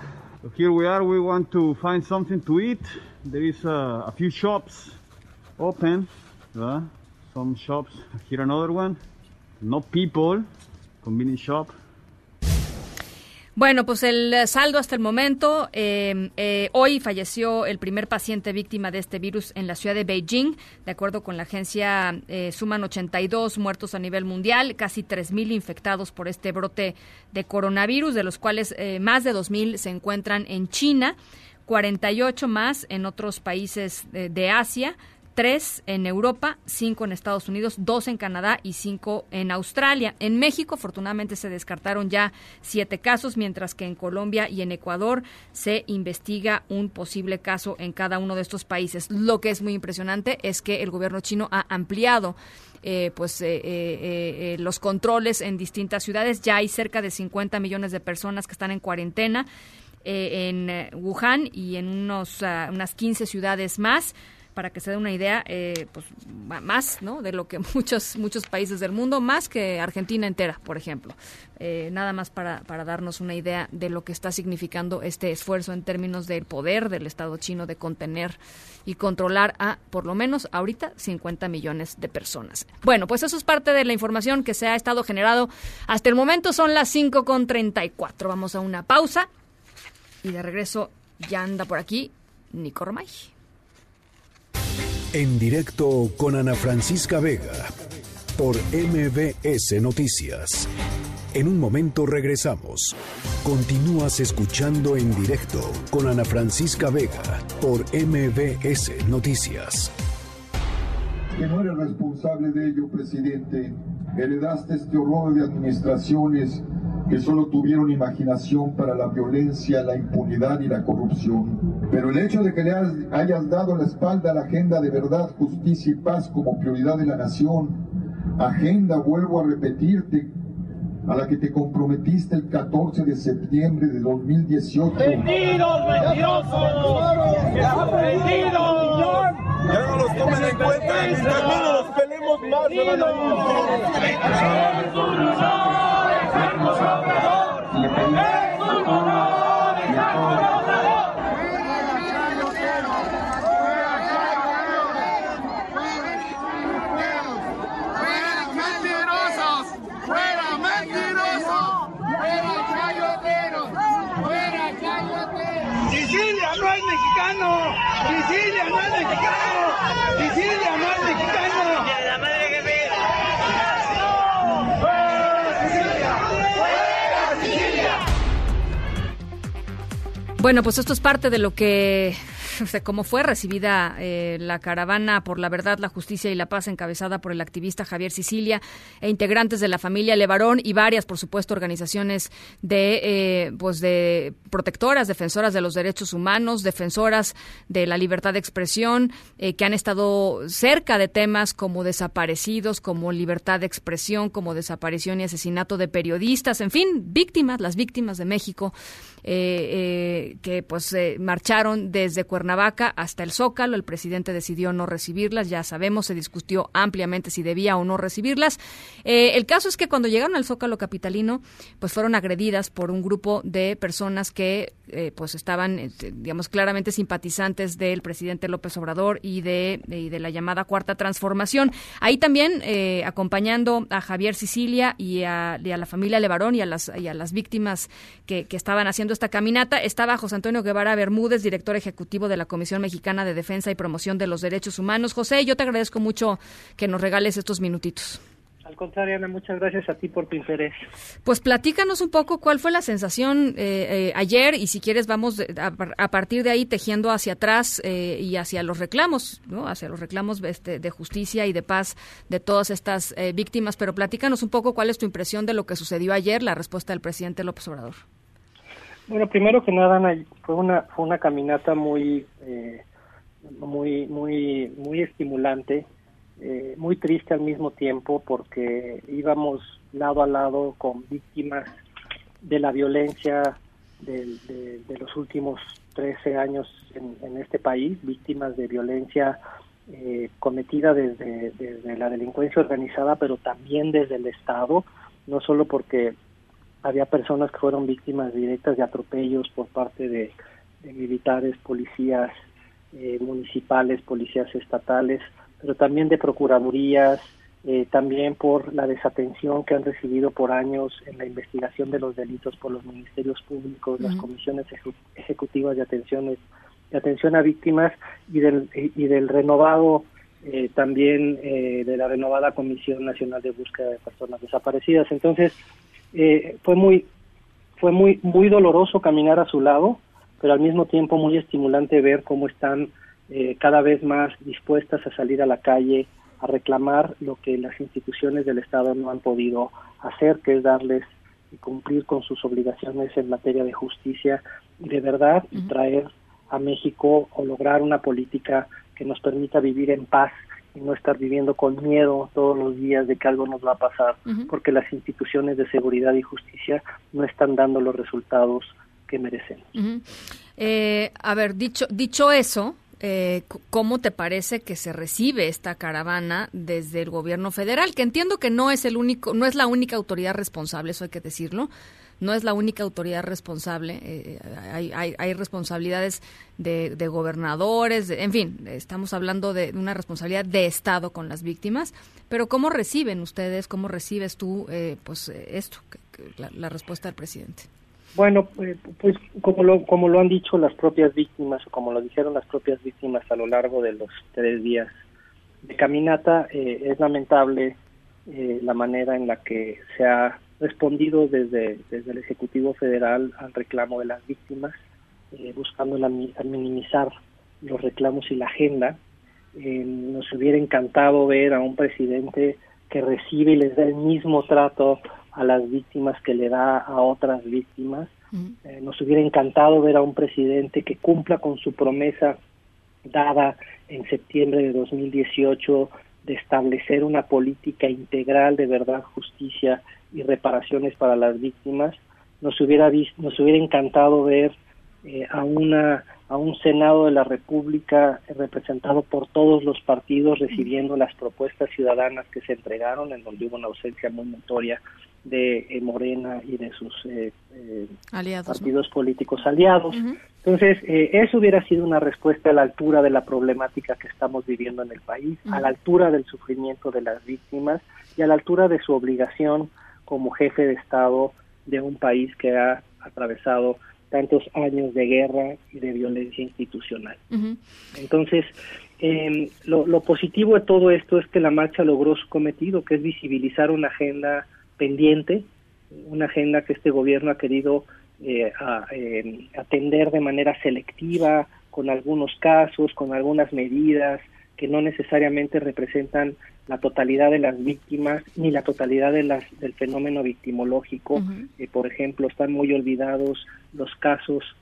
Here we are, we want to find something to eat. There is a, a few shops open, some shops, here another one. No people, convenience shop. Bueno, pues el saldo hasta el momento, eh, eh, hoy falleció el primer paciente víctima de este virus en la ciudad de Beijing. De acuerdo con la agencia, eh, suman 82 muertos a nivel mundial, casi 3.000 infectados por este brote de coronavirus, de los cuales más de 2.000 se encuentran en China. 48 más en otros países de Asia, tres en Europa, cinco en Estados Unidos, dos en Canadá y cinco en Australia. En México, afortunadamente, se descartaron ya siete casos, mientras que en Colombia y en Ecuador se investiga un posible caso en cada uno de estos países. Lo que es muy impresionante es que el gobierno chino ha ampliado eh, pues eh, eh, los controles en distintas ciudades. Ya hay cerca de 50 millones de personas que están en cuarentena en Wuhan y en unos, uh, unas 15 ciudades más para que se dé una idea, eh, pues más, ¿no? De lo que muchos muchos países del mundo, más que Argentina entera, por ejemplo. Eh, nada más para, para darnos una idea de lo que está significando este esfuerzo en términos del poder del Estado chino de contener y controlar a, por lo menos ahorita, 50 millones de personas. Bueno, pues eso es parte de la información que se ha estado generado hasta el momento. Son las 5.34. Vamos a una pausa y de regreso ya anda por aquí Nico Romay. En directo con Ana Francisca Vega por MBS Noticias. En un momento regresamos. Continúas escuchando en directo con Ana Francisca Vega por MBS Noticias. Que no eres responsable de ello, presidente. Heredaste este horror de administraciones que solo tuvieron imaginación para la violencia, la impunidad y la corrupción. Pero el hecho de que le hayas dado la espalda a la agenda de verdad, justicia y paz como prioridad de la nación, agenda, vuelvo a repetirte, a la que te comprometiste el 14 de septiembre de 2018. ¡Vendidos, mentirosos! ¡Vendidos! Ya no los tomen en cuenta, mientras no los pelemos más nosotros le pedimos a todos y a todas. Sicilia no es mexicano, Sicilia no es mexicano, Sicilia no es mexicano. Bueno, pues esto es parte de lo que cómo fue recibida eh, la caravana por la verdad, la justicia y la paz encabezada por el activista Javier Sicilia e integrantes de la familia Levarón y varias, por supuesto, organizaciones de, eh, pues de protectoras, defensoras de los derechos humanos, defensoras de la libertad de expresión, eh, que han estado cerca de temas como desaparecidos, como libertad de expresión, como desaparición y asesinato de periodistas, en fin, víctimas, las víctimas de México, que pues marcharon desde Cuernavaca hasta el Zócalo. El presidente decidió no recibirlas. Ya sabemos, se discutió ampliamente si debía o no recibirlas. Eh, el caso es que cuando llegaron al Zócalo capitalino, pues fueron agredidas por un grupo de personas que eh, pues estaban, eh, digamos, claramente simpatizantes del presidente López Obrador y de, y de la llamada Cuarta Transformación. Ahí también acompañando a Javier Sicilia y a, la familia Levarón y a las, y a las víctimas que estaban haciendo esta caminata, estaba José Antonio Guevara Bermúdez, director ejecutivo de la Comisión Mexicana de Defensa y Promoción de los Derechos Humanos. José, yo te agradezco mucho que nos regales estos minutitos. Al contrario, Ana, muchas gracias a ti por tu interés. Pues platícanos un poco cuál fue la sensación eh, eh, ayer y si quieres vamos a, partir de ahí tejiendo hacia atrás eh, y hacia los reclamos, ¿no? hacia los reclamos este, de justicia y de paz de todas estas víctimas. Pero platícanos un poco cuál es tu impresión de lo que sucedió ayer, la respuesta del presidente López Obrador. Bueno, primero que nada, fue una fue una caminata muy eh, muy muy muy estimulante, eh, muy triste al mismo tiempo porque íbamos lado a lado con víctimas de la violencia de, los últimos 13 años en, este país, víctimas de violencia eh, cometida desde, desde la delincuencia organizada, pero también desde el Estado, no solo porque había personas que fueron víctimas directas de atropellos por parte de, militares, policías eh, municipales, policías estatales, pero también de procuradurías, eh, también por la desatención que han recibido por años en la investigación de los delitos por los ministerios públicos, las comisiones ejecutivas de atención, de atención a víctimas y del, y del renovado eh, también de la renovada Comisión Nacional de Búsqueda de Personas Desaparecidas. Entonces, eh, fue muy fue muy muy doloroso caminar a su lado pero al mismo tiempo muy estimulante ver cómo están eh, cada vez más dispuestas a salir a la calle a reclamar lo que las instituciones del Estado no han podido hacer, que es darles y cumplir con sus obligaciones en materia de justicia y de verdad y traer a México o lograr una política que nos permita vivir en paz y no estar viviendo con miedo todos los días de que algo nos va a pasar, porque las instituciones de seguridad y justicia no están dando los resultados que merecen. Eh, a ver, dicho, dicho eso, eh, ¿cómo te parece que se recibe esta caravana desde el gobierno federal? Que entiendo que no es el único, no es la única autoridad responsable, eso hay que decirlo, no es la única autoridad responsable. Eh, hay, hay, responsabilidades de, gobernadores, en fin, estamos hablando de una responsabilidad de Estado con las víctimas. Pero ¿cómo reciben ustedes, cómo recibes tú eh, pues esto, la, respuesta del presidente? Bueno, pues, pues como lo, como lo han dicho las propias víctimas, o como lo dijeron las propias víctimas a lo largo de los tres días de caminata, eh, es lamentable la manera en la que se ha respondido desde, desde el Ejecutivo Federal al reclamo de las víctimas, eh, buscando la, minimizar los reclamos y la agenda. Eh, nos hubiera encantado ver a un presidente que recibe y les da el mismo trato a las víctimas que le da a otras víctimas. Eh, nos hubiera encantado ver a un presidente que cumpla con su promesa dada en septiembre de 2018 de establecer una política integral de verdad, justicia y reparaciones para las víctimas. Nos hubiera, nos hubiera encantado ver eh, a, una, a un Senado de la República representado por todos los partidos recibiendo las propuestas ciudadanas que se entregaron, en donde hubo una ausencia muy notoria de eh, Morena y de sus eh, partidos políticos aliados. Entonces, eso hubiera sido una respuesta a la altura de la problemática que estamos viviendo en el país, a la altura del sufrimiento de las víctimas y a la altura de su obligación como jefe de Estado de un país que ha atravesado tantos años de guerra y de violencia institucional. Entonces, eh, lo, lo, positivo de todo esto es que la marcha logró su cometido, que es visibilizar una agenda pendiente, una agenda que este gobierno ha querido eh, a, eh, atender de manera selectiva, con algunos casos, con algunas medidas que no necesariamente representan la totalidad de las víctimas ni la totalidad de las, del fenómeno victimológico. Eh, por ejemplo, están muy olvidados los casos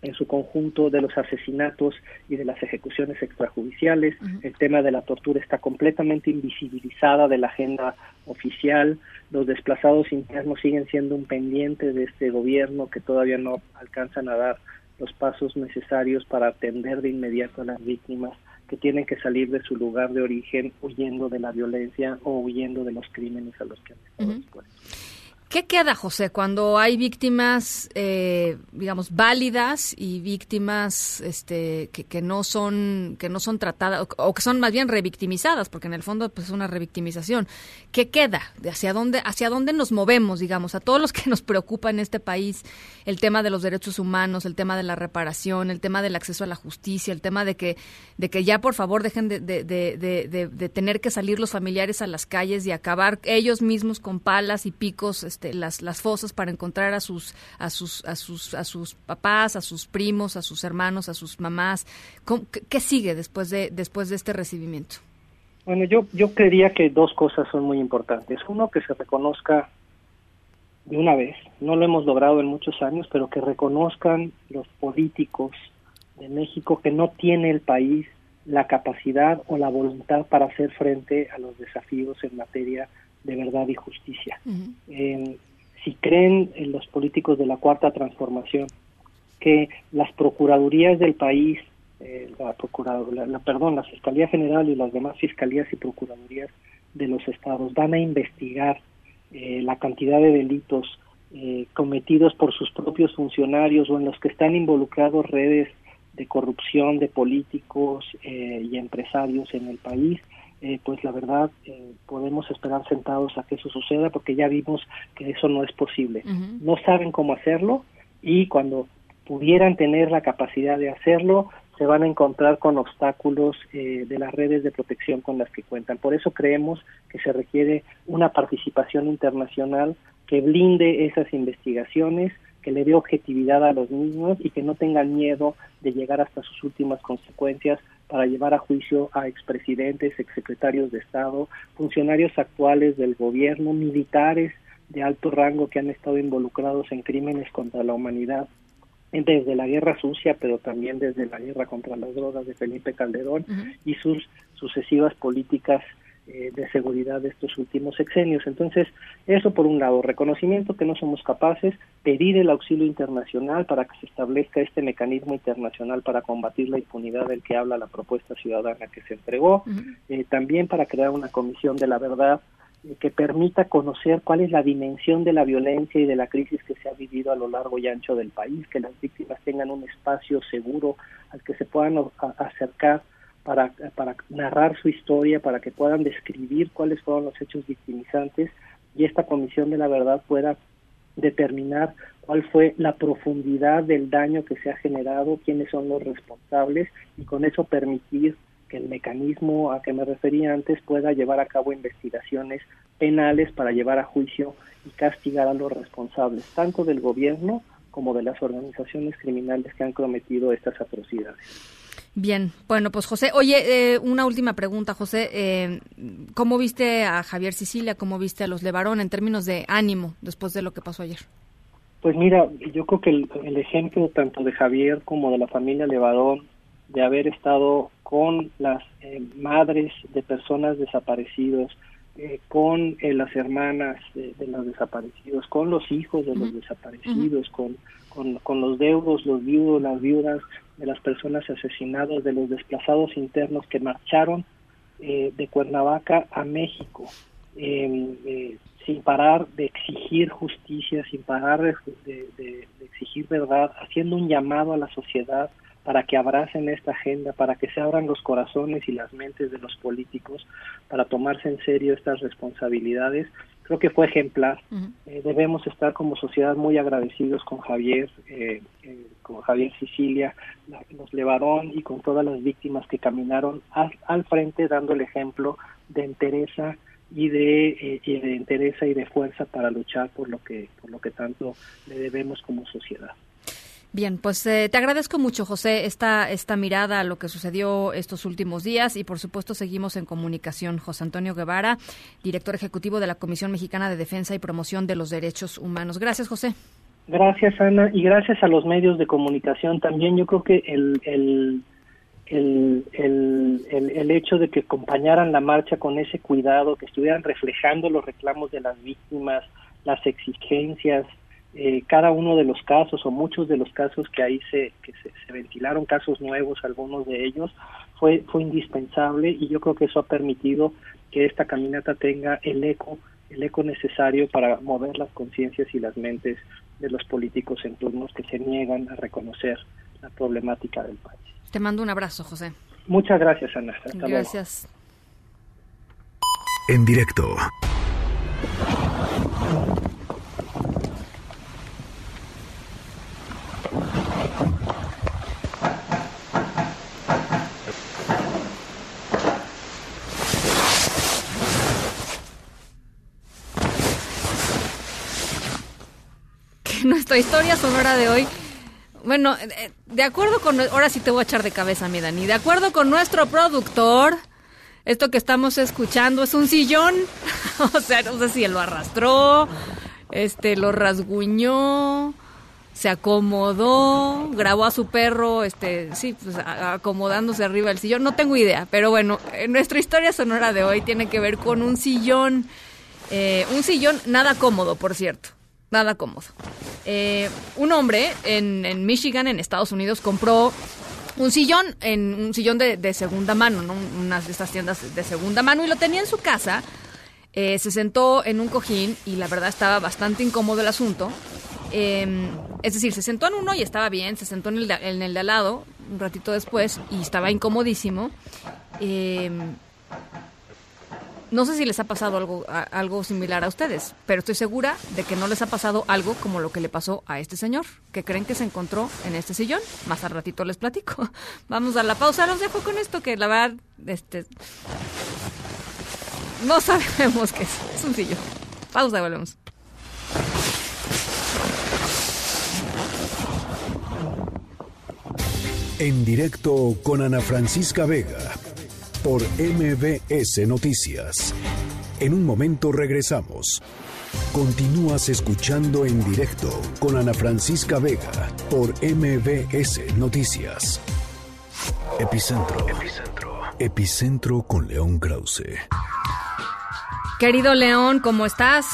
en su conjunto de los asesinatos y de las ejecuciones extrajudiciales. El tema de la tortura está completamente invisibilizada de la agenda oficial. Los desplazados internos siguen siendo un pendiente de este gobierno que todavía no alcanzan a dar los pasos necesarios para atender de inmediato a las víctimas que tienen que salir de su lugar de origen huyendo de la violencia o huyendo de los crímenes a los que han estado expuestos. ¿Qué queda, José, cuando hay víctimas, eh, digamos, válidas y víctimas este, que, no son que no son tratadas o, que son más bien revictimizadas, porque en el fondo pues, es una revictimización? ¿Qué queda? ¿Hacia dónde, ¿Hacia dónde nos movemos, digamos, a todos los que nos preocupa en este país el tema de los derechos humanos, el tema de la reparación, el tema del acceso a la justicia, el tema de que, de que ya por favor dejen de, de, de, de tener que salir los familiares a las calles y acabar ellos mismos con palas y picos? Este, este, las, las fosas para encontrar a sus, a sus, a sus, a sus papás, a sus primos, a sus hermanos, a sus mamás. ¿Qué, sigue después de, después de este recibimiento? Bueno, yo, yo creería que dos cosas son muy importantes. Uno, que se reconozca de una vez, no lo hemos logrado en muchos años, pero que reconozcan los políticos de México que no tiene el país la capacidad o la voluntad para hacer frente a los desafíos en materia de verdad y justicia. si creen en los políticos de la cuarta transformación que las procuradurías del país, eh, la, la, perdón, la Fiscalía General y las demás fiscalías y procuradurías de los estados van a investigar eh, la cantidad de delitos eh, cometidos por sus propios funcionarios o en los que están involucrados redes de corrupción de políticos y empresarios en el país eh, pues la verdad eh, podemos esperar sentados a que eso suceda porque ya vimos que eso no es posible. No saben cómo hacerlo y cuando pudieran tener la capacidad de hacerlo, se van a encontrar con obstáculos eh, de las redes de protección con las que cuentan. Por eso creemos que se requiere una participación internacional que blinde esas investigaciones, que le dé objetividad a los mismos y que no tengan miedo de llegar hasta sus últimas consecuencias para llevar a juicio a expresidentes, exsecretarios de Estado, funcionarios actuales del gobierno, militares de alto rango que han estado involucrados en crímenes contra la humanidad desde la guerra sucia, pero también desde la guerra contra las drogas de Felipe Calderón y sus sucesivas políticas eh, de seguridad de estos últimos sexenios. Entonces, eso por un lado, reconocimiento que no somos capaces, pedir el auxilio internacional para que se establezca este mecanismo internacional para combatir la impunidad del que habla la propuesta ciudadana que se entregó, eh, también para crear una comisión de la verdad eh, que permita conocer cuál es la dimensión de la violencia y de la crisis que se ha vivido a lo largo y ancho del país, que las víctimas tengan un espacio seguro al que se puedan acercar para, para narrar su historia, para que puedan describir cuáles fueron los hechos victimizantes y esta comisión de la verdad pueda determinar cuál fue la profundidad del daño que se ha generado, quiénes son los responsables y con eso permitir que el mecanismo a que me refería antes pueda llevar a cabo investigaciones penales para llevar a juicio y castigar a los responsables, tanto del gobierno como de las organizaciones criminales que han cometido estas atrocidades. Bien, bueno, pues José, oye, eh, una última pregunta, José. Eh, ¿Cómo viste a Javier Sicilia? ¿Cómo viste a los Levarón en términos de ánimo después de lo que pasó ayer? Pues mira, yo creo que el, ejemplo tanto de Javier como de la familia Levarón de haber estado con las eh, madres de personas desaparecidos, con las hermanas de, los desaparecidos, con los hijos de los desaparecidos, con, con, con los deudos, los viudos, las viudas, de las personas asesinadas, de los desplazados internos que marcharon eh, de Cuernavaca a México, em, eh, sin parar de exigir justicia, sin parar de, exigir verdad, haciendo un llamado a la sociedad para que abracen esta agenda, para que se abran los corazones y las mentes de los políticos, para tomarse en serio estas responsabilidades. Creo que fue ejemplar. Eh, debemos estar como sociedad muy agradecidos con Javier, eh, eh, con Javier Sicilia, los Levarón y con todas las víctimas que caminaron al, al frente dando el ejemplo de entereza y de, eh, y de entereza y de fuerza para luchar por lo que por lo que tanto le debemos como sociedad. Bien, pues eh, te agradezco mucho, José, esta, esta mirada a lo que sucedió estos últimos días y por supuesto seguimos en comunicación. José Antonio Guevara, director ejecutivo de la Comisión Mexicana de Defensa y Promoción de los Derechos Humanos. Gracias, José. Gracias, Ana, y gracias a los medios de comunicación también. Yo creo que el, el, el, el, el, hecho de que acompañaran la marcha con ese cuidado, que estuvieran reflejando los reclamos de las víctimas, las exigencias, eh, cada uno de los casos o muchos de los casos que ahí se, que se, se, ventilaron, casos nuevos, algunos de ellos, fue, fue indispensable y yo creo que eso ha permitido que esta caminata tenga el eco, el eco necesario para mover las conciencias y las mentes de los políticos en turnos que se niegan a reconocer la problemática del país. Te mando un abrazo, José. Muchas gracias, Ana. Hasta gracias. Luego. En directo. nuestra historia sonora de hoy. Bueno, de acuerdo con... Ahora sí te voy a echar de cabeza, mi Dani. De acuerdo con nuestro productor, esto que estamos escuchando es un sillón. o sea, no sé si él lo arrastró, este, lo rasguñó, se acomodó, grabó a su perro, este, sí, pues acomodándose arriba del sillón. No tengo idea, pero bueno, nuestra historia sonora de hoy tiene que ver con un sillón. Eh, un sillón nada cómodo, por cierto nada cómodo. Eh, un hombre en, Michigan, en Estados Unidos, compró un sillón, en un sillón de, segunda mano, ¿no? unas de estas tiendas de segunda mano, y lo tenía en su casa. Eh, se sentó en un cojín y la verdad estaba bastante incómodo el asunto. Eh, es decir, se sentó en uno y estaba bien, se sentó en el de, en el de al lado un ratito después y estaba incomodísimo. Eh, no sé si les ha pasado algo, algo similar a ustedes, pero estoy segura de que no les ha pasado algo como lo que le pasó a este señor, que creen que se encontró en este sillón. Más al ratito les platico. Vamos a la pausa, los dejo con esto que la verdad, este, no sabemos qué es. Es un sillón. Pausa, volvemos. En directo con Ana Francisca Vega por MBS Noticias. En un momento regresamos. Continúas escuchando en directo con Ana Francisca Vega por MBS Noticias. Epicentro. Epicentro. Epicentro con León Krause. Querido León, ¿cómo estás?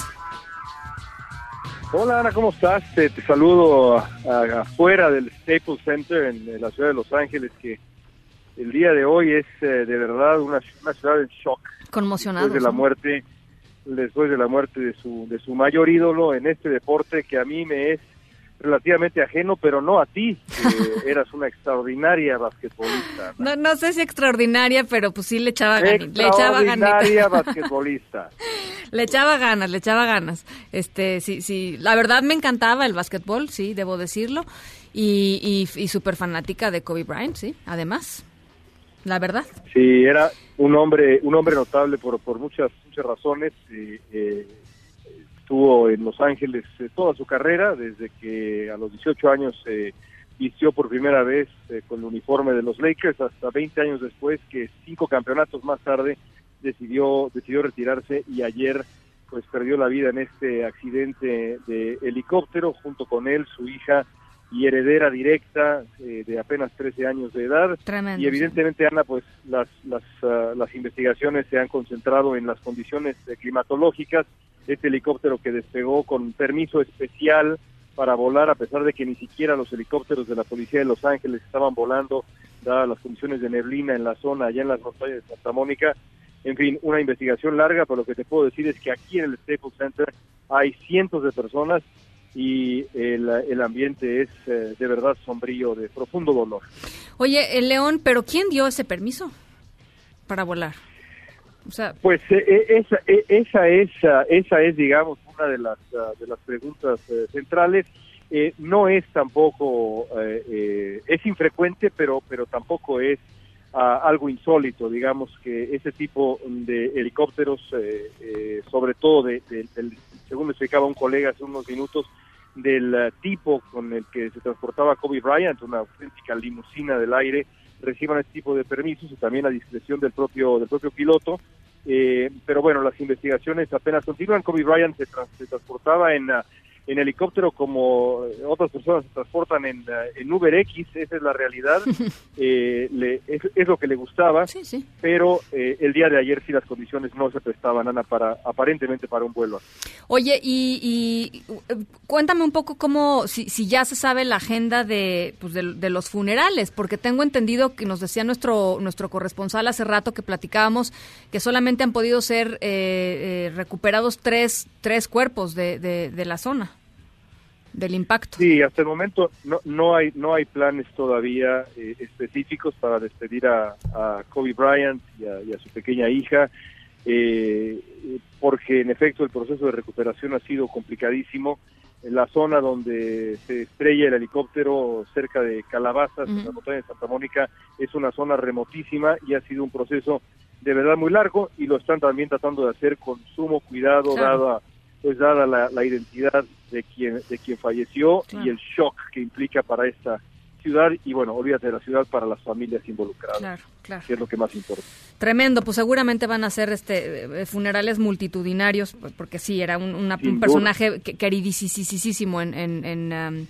Hola Ana, ¿cómo estás? Te, te saludo afuera del Staples Center en, en la ciudad de Los Ángeles que el día de hoy es eh, de verdad una, una, ciudad en shock. Conmocionado. Después de la muerte, después de la muerte de su, de su mayor ídolo en este deporte que a mí me es relativamente ajeno, pero no a ti, que eras una extraordinaria basquetbolista. ¿no? no, no sé si extraordinaria, pero pues sí le echaba ganas. Le echaba Extraordinaria basquetbolista. le echaba ganas, le echaba ganas. Este, sí, sí, la verdad me encantaba el basquetbol, sí, debo decirlo. Y, y, y súper fanática de Kobe Bryant, sí, además la verdad. Sí, era un hombre, un hombre notable por, por muchas, muchas razones. Eh, estuvo en Los Ángeles eh, toda su carrera, desde que a los 18 años se vistió por primera vez eh, con el uniforme de los Lakers, hasta 20 años después, que cinco campeonatos más tarde decidió, decidió retirarse y ayer pues perdió la vida en este accidente de helicóptero, junto con él, su hija y heredera directa eh, de apenas 13 años de edad. Tremendo, y evidentemente, Ana, pues las, las, uh, las investigaciones se han concentrado en las condiciones eh, climatológicas. Este helicóptero que despegó con permiso especial para volar, a pesar de que ni siquiera los helicópteros de la Policía de Los Ángeles estaban volando, dadas las condiciones de neblina en la zona, allá en las montañas de Santa Mónica. En fin, una investigación larga, pero lo que te puedo decir es que aquí en el Staples Center hay cientos de personas y el, el ambiente es eh, de verdad sombrío, de profundo dolor. Oye, el León, pero ¿quién dio ese permiso para volar? O sea, Pues eh, eh, esa, eh, esa es ah, esa es digamos una de las ah, de las preguntas eh, centrales. Eh, no es tampoco eh, eh, es infrecuente, pero pero tampoco es ah, algo insólito, digamos que ese tipo de helicópteros, eh, eh, sobre todo de, de- del- según me explicaba un colega hace unos minutos, del ah, tipo con el que se transportaba Kobe Bryant, una auténtica limusina del aire, reciban este tipo de permisos y también a discreción del propio del propio piloto. Eh, pero bueno, las investigaciones apenas continúan. Kobe Bryant se, se transportaba en, ah, en helicóptero como eh, otras personas se transportan en, ah, en Uber X, esa es la realidad. Eh, le- es, es lo que le gustaba, pero eh, el día de ayer sí las condiciones no se prestaban, Ana, para aparentemente para un vuelo. Oye, y, y, eh, cuéntame un poco cómo, si, si ya se sabe la agenda de, pues de, de los funerales, porque tengo entendido que nos decía nuestro nuestro corresponsal hace rato que platicábamos que solamente han podido ser eh, eh, recuperados tres, tres cuerpos de, de, de la zona del impacto. Sí, hasta el momento no, no hay no hay planes todavía eh, específicos para despedir a, a Kobe Bryant y a, y a su pequeña hija, eh, porque en efecto el proceso de recuperación ha sido complicadísimo. En la zona donde se estrella el helicóptero, cerca de Calabazas, en la montaña de Santa Mónica, es una zona remotísima y ha sido un proceso de verdad muy largo y lo están también tratando de hacer con sumo cuidado, Claro. dada pues dada la, la identidad de quien de quien falleció Claro. y el shock que implica para esta ciudad y bueno, olvídate de la ciudad para las familias involucradas, Claro, claro. que es lo que más importa. Tremendo, pues seguramente van a ser este eh, funerales multitudinarios, pues, porque sí, era un, una- un personaje que- queridísimo en... en, en, um,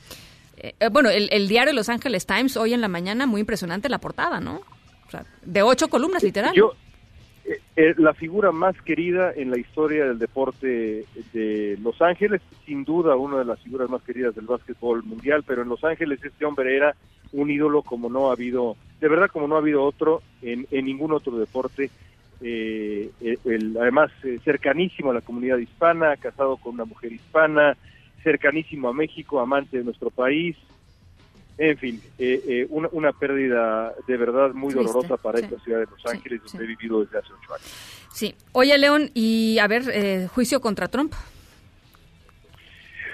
eh, eh, bueno, el, el diario Los Angeles Times hoy en la mañana, muy impresionante la portada, ¿no? O sea, de ocho columnas, literal. Yo la figura más querida en la historia del deporte de Los Ángeles, sin duda una de las figuras más queridas del básquetbol mundial, pero en Los Ángeles este hombre era un ídolo como no ha habido, de verdad como no ha habido otro en, ningún otro deporte. Eh, eh, el- además, eh, cercanísimo a la comunidad hispana, casado con una mujer hispana, cercanísimo a México, amante de nuestro país. En fin, eh, eh, una, una pérdida de verdad muy Triste, dolorosa para sí. esta ciudad de Los Ángeles, donde he vivido desde hace ocho años. Sí. Oye, León, y a ver, eh, juicio contra Trump.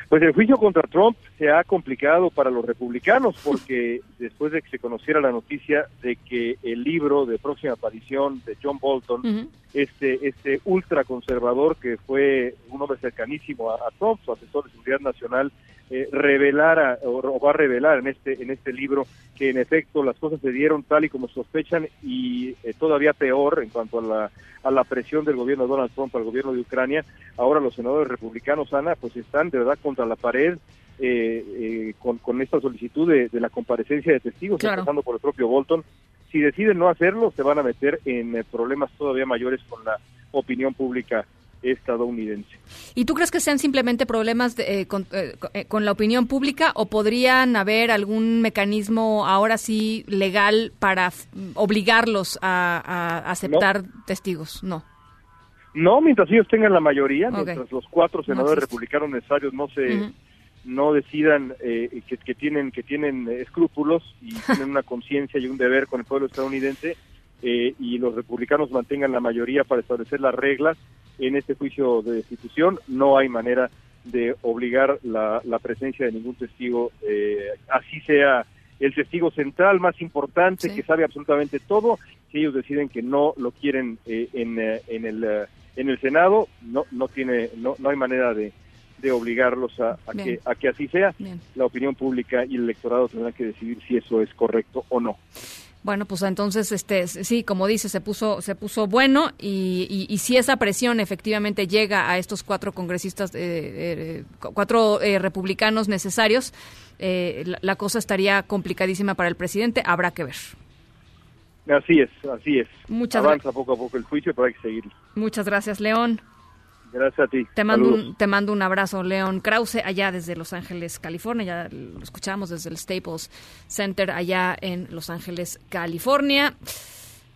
Pues el juicio contra Trump se ha complicado para los republicanos porque después de que se conociera la noticia de que el libro de próxima aparición de John Bolton, este este ultraconservador que fue un hombre cercanísimo a, a Trump, su asesor de seguridad nacional, eh, revelara o, o va a revelar en este en este libro que en efecto las cosas se dieron tal y como sospechan y eh, todavía peor en cuanto a la a la presión del gobierno de Donald Trump al gobierno de Ucrania. Ahora los senadores republicanos, Ana, pues están de verdad contra la pared eh, eh, con, con esta solicitud de, de la comparecencia de testigos, Claro. empezando por el propio Bolton. Si deciden no hacerlo, se van a meter en eh, problemas todavía mayores con la opinión pública estadounidense. ¿Y tú crees que sean simplemente problemas de, eh, con, eh, con- eh, con la opinión pública o podrían haber algún mecanismo ahora sí legal para obligarlos a, a aceptar testigos? No. No, mientras ellos tengan la mayoría, mientras los cuatro senadores republicanos necesarios no se no decidan eh, que, que tienen que tienen escrúpulos y tienen una conciencia y un deber con el pueblo estadounidense eh, y los republicanos mantengan la mayoría para establecer las reglas en este juicio de destitución, no hay manera de obligar la, la presencia de ningún testigo, eh, así sea el testigo central más importante que sabe absolutamente todo, si ellos deciden que no lo quieren eh, en, eh, en el eh, en el Senado, no no tiene no, no hay manera de, de obligarlos a, a que a que así sea. Bien. La opinión pública y el electorado tendrán que decidir si eso es correcto o no. Bueno, pues entonces, este, sí, como dice, se puso, se puso bueno y, y, y si esa presión efectivamente llega a estos cuatro congresistas, eh, eh, cu- cuatro eh, republicanos necesarios, eh, la, la cosa estaría complicadísima para el presidente. Habrá que ver. Así es, así es. Muchas Avanza poco a poco el juicio, pero hay que seguirlo. Muchas gracias, León. Gracias a ti. Te mando, Saludos. un, te mando un abrazo, León Krause, allá desde Los Ángeles, California. Ya lo escuchamos desde el Staples Center, allá en Los Ángeles, California.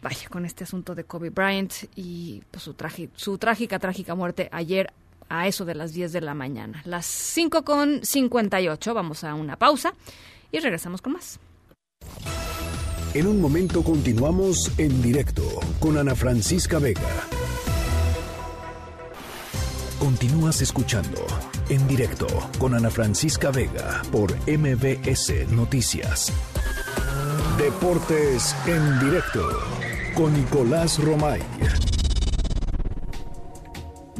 Vaya, con este asunto de Kobe Bryant y pues, su, su trágica, trágica muerte ayer a eso de las 10 de la mañana. Las 5 con 58, vamos a una pausa y regresamos con más. En un momento continuamos en directo con Ana Francisca Vega. Continúas escuchando en directo con Ana Francisca Vega por MBS Noticias. Deportes en directo con Nicolás Romay.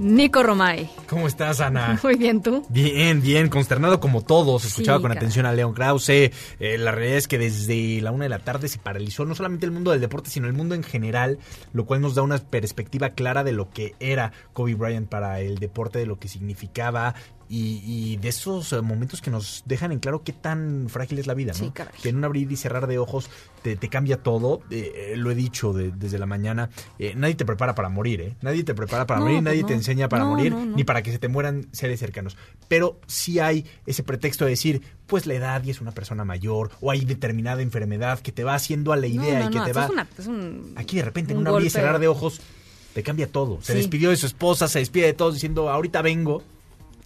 Nico Romay. ¿Cómo estás, Ana? Muy bien, ¿tú? Bien, bien, consternado como todos. Escuchaba Sí, con atención a León Krause. Eh, la realidad es que desde la una de la tarde se paralizó no solamente el mundo del deporte, sino el mundo en general, lo cual nos da una perspectiva clara de lo que era Kobe Bryant para el deporte, de lo que significaba. Y, y de esos eh, momentos que nos dejan en claro qué tan frágil es la vida, ¿no? Sí, caray. que en un abrir y cerrar de ojos te, te cambia todo. Eh, eh, lo he dicho de- desde la mañana. Eh, nadie te prepara para morir, ¿eh? Nadie te prepara para No, morir, pues nadie no. te enseña para No, morir, ni para que se te mueran seres cercanos. Pero sí hay ese pretexto de decir, pues la edad y es una persona mayor, o hay determinada enfermedad que te va haciendo a la idea y que te va... es una- es un- Aquí de repente en un abrir y cerrar de ojos te cambia todo. Se Sí. despidió de su esposa, se despide de todos diciendo, ahorita vengo.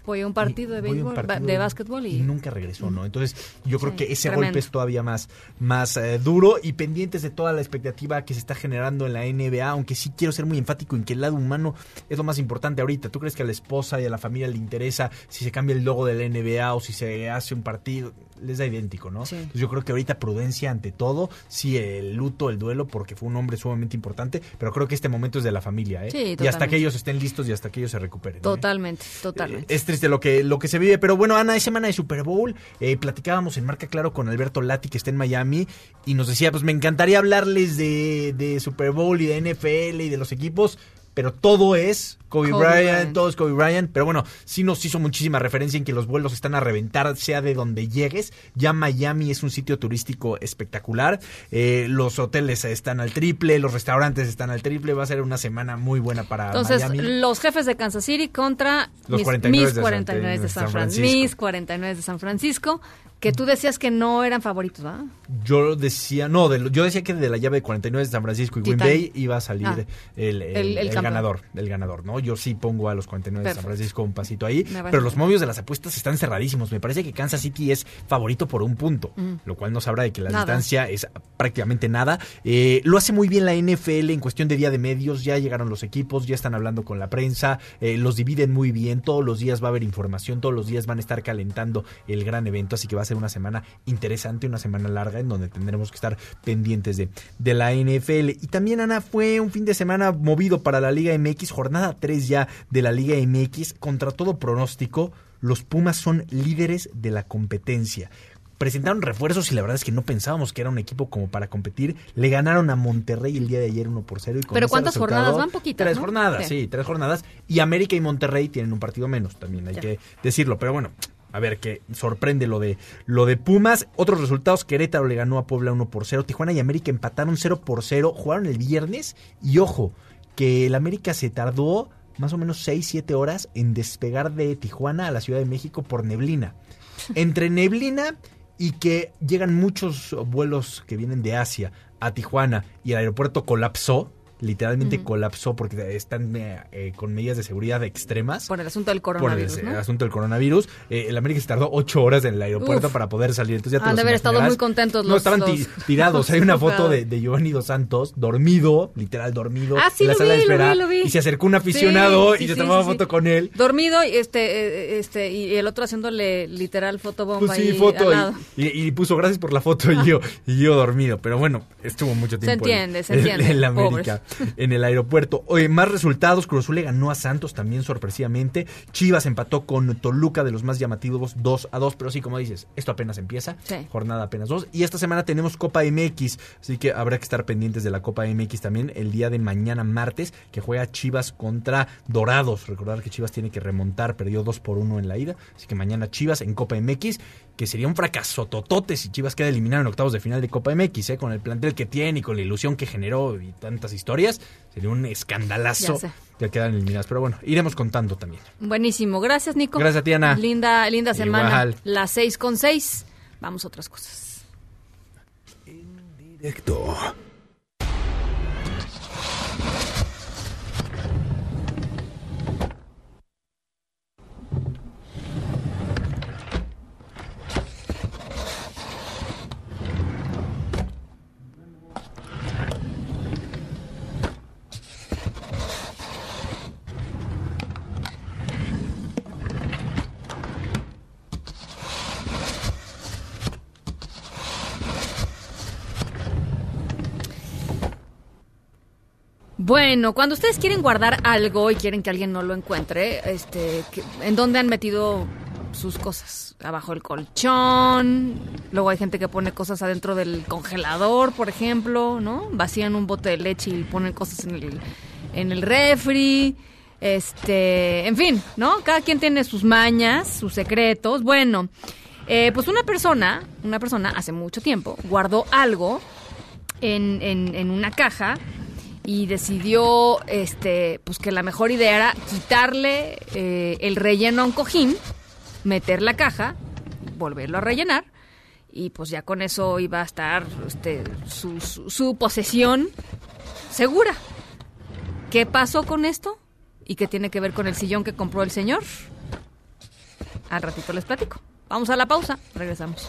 Voy a un partido de béisbol, partido básquetbol y... nunca regresó, ¿no? Entonces, yo creo Sí, que ese tremendo. golpe es todavía más, más eh, duro y pendientes de toda la expectativa que se está generando en la NBA, aunque sí quiero ser muy enfático en que el lado humano es lo más importante ahorita. ¿Tú crees que a la esposa y a la familia le interesa si se cambia el logo de la NBA o si se hace un partido? Les da idéntico, ¿no? Sí. Entonces, yo creo que ahorita prudencia ante todo, sí, el luto, el duelo, porque fue un hombre sumamente importante, pero creo que este momento es de la familia, ¿eh? Sí, y hasta que ellos estén listos y hasta que ellos se recuperen. ¿eh? Totalmente, totalmente. Triste lo que, lo que se vive, pero bueno, Ana, es semana de Super Bowl. Eh, platicábamos en Marca Claro con Alberto Lati, que está en Miami, y nos decía, pues me encantaría hablarles de, de Super Bowl y de NFL y de los equipos, pero todo es Kobe, Kobe Bryant, Bryant. todo es Kobe Bryant. Pero bueno, sí nos hizo muchísima referencia en que los vuelos están a reventar, sea de donde llegues. Ya Miami es un sitio turístico espectacular. Eh, los hoteles están al triple, los restaurantes están al triple. Va a ser una semana muy buena para Entonces, Miami. los jefes de Kansas City contra Los mis, 49 mis de San- 49 de de San, San Francisco. Mis 49 de San Francisco, que tú decías que no eran favoritos, ¿verdad? Yo decía, no, de lo- yo decía que de la llave de 49 de San Francisco y Green. Bay iba a salir Ah. el, el- El- el el campeón. ganador, el ganador, ¿no? Yo sí pongo a los 49 de San Perfecto. Francisco un pasito ahí, pero los bien. movios de las apuestas están cerradísimos. Me parece que Kansas City es favorito por un punto, Mm. lo cual nos habla de que la Nada. distancia es prácticamente nada. Eh, lo hace muy bien la NFL en cuestión de día de medios, ya llegaron los equipos, ya están hablando con la prensa, eh, los dividen muy bien, todos los días va a haber información, todos los días van a estar calentando el gran evento, así que va a ser una semana interesante, una semana larga en donde tendremos que estar pendientes de, de la NFL. Y también, Ana, fue un fin de semana movido para la Liga MX, jornada 3 ya de la Liga MX, contra todo pronóstico, los Pumas son líderes de la competencia presentaron refuerzos y la verdad es que no pensábamos que era un equipo como para competir. Le ganaron a Monterrey el día de ayer 1 por 0. Y con Pero ¿cuántas jornadas? Van poquitas, Tres ¿no? jornadas, Sí. sí. tres jornadas. Y América y Monterrey tienen un partido menos, también hay Ya. que decirlo. Pero bueno, a ver, que sorprende lo de, lo de Pumas. Otros resultados, Querétaro le ganó a Puebla 1 por 0. Tijuana y América empataron 0 por 0. Jugaron el viernes y ojo, que el América se tardó más o menos 6, 7 horas en despegar de Tijuana a la Ciudad de México por neblina. Entre neblina y que llegan muchos vuelos que vienen de Asia a Tijuana y el aeropuerto colapsó, literalmente colapsó porque están eh, eh, con medidas de seguridad extremas. Por el asunto del Por el, coronavirus, el ¿no? asunto del coronavirus. Eh, el América se tardó ocho horas en el aeropuerto Uf. para poder salir. Entonces ya te Han de haber estado muy contentos No, los- estaban los- ti- tirados. Hay una foto de, de Giovanni Dos Santos, dormido, literal dormido, Ah, sí, en la lo sala de vi, lo vi, lo vi. Y se acercó un aficionado Sí, sí, y se tomaba foto con él. Dormido y este, eh, este, y el otro haciéndole literal fotobomba Pues sí, ahí foto. al lado. Y, y- y puso gracias por la foto y yo, y yo dormido. Pero bueno, estuvo mucho Se tiempo. en- entiende, se en- entiende, En, la América, en el aeropuerto. Oye, más resultados. Cruz Azul le ganó a Santos también sorpresivamente. Chivas empató con Toluca de los más llamativos 2 a 2. Pero sí, como dices, esto apenas empieza. Sí. Jornada apenas 2. Y esta semana tenemos Copa MX. Así que habrá que estar pendientes de la Copa MX también el día de mañana martes que juega Chivas contra Dorados. Recordar que Chivas tiene que remontar. Perdió 2 por 1 en la ida. Así que mañana Chivas en Copa MX que sería un fracaso totote si Chivas queda eliminado en octavos de final de Copa MX, ¿eh? con el plantel que tiene y con la ilusión que generó y tantas historias, sería un escandalazo que quedan eliminadas. Pero bueno, iremos contando también. Buenísimo. Gracias, Nico. Gracias a ti, Ana. Linda, linda semana. Igual. Las seis con seis. Vamos a otras cosas. Directo. Bueno, cuando ustedes quieren guardar algo y quieren que alguien no lo encuentre, este, ¿en dónde han metido sus cosas? Abajo del colchón. Luego hay gente que pone cosas adentro del congelador, por ejemplo, ¿no? Vacían un bote de leche y ponen cosas en el, en el refri. Este, en fin, ¿no? Cada quien tiene sus mañas, sus secretos. Bueno, eh, pues una persona, una persona hace mucho tiempo guardó algo en, en- en una caja y decidió este pues que la mejor idea era quitarle eh, el relleno a un cojín, meter la caja, volverlo a rellenar y pues ya con eso iba a estar este, su, su- su posesión segura. ¿Qué pasó con esto? ¿Y qué tiene que ver con el sillón que compró el señor? Al ratito les platico. Vamos a la pausa, regresamos.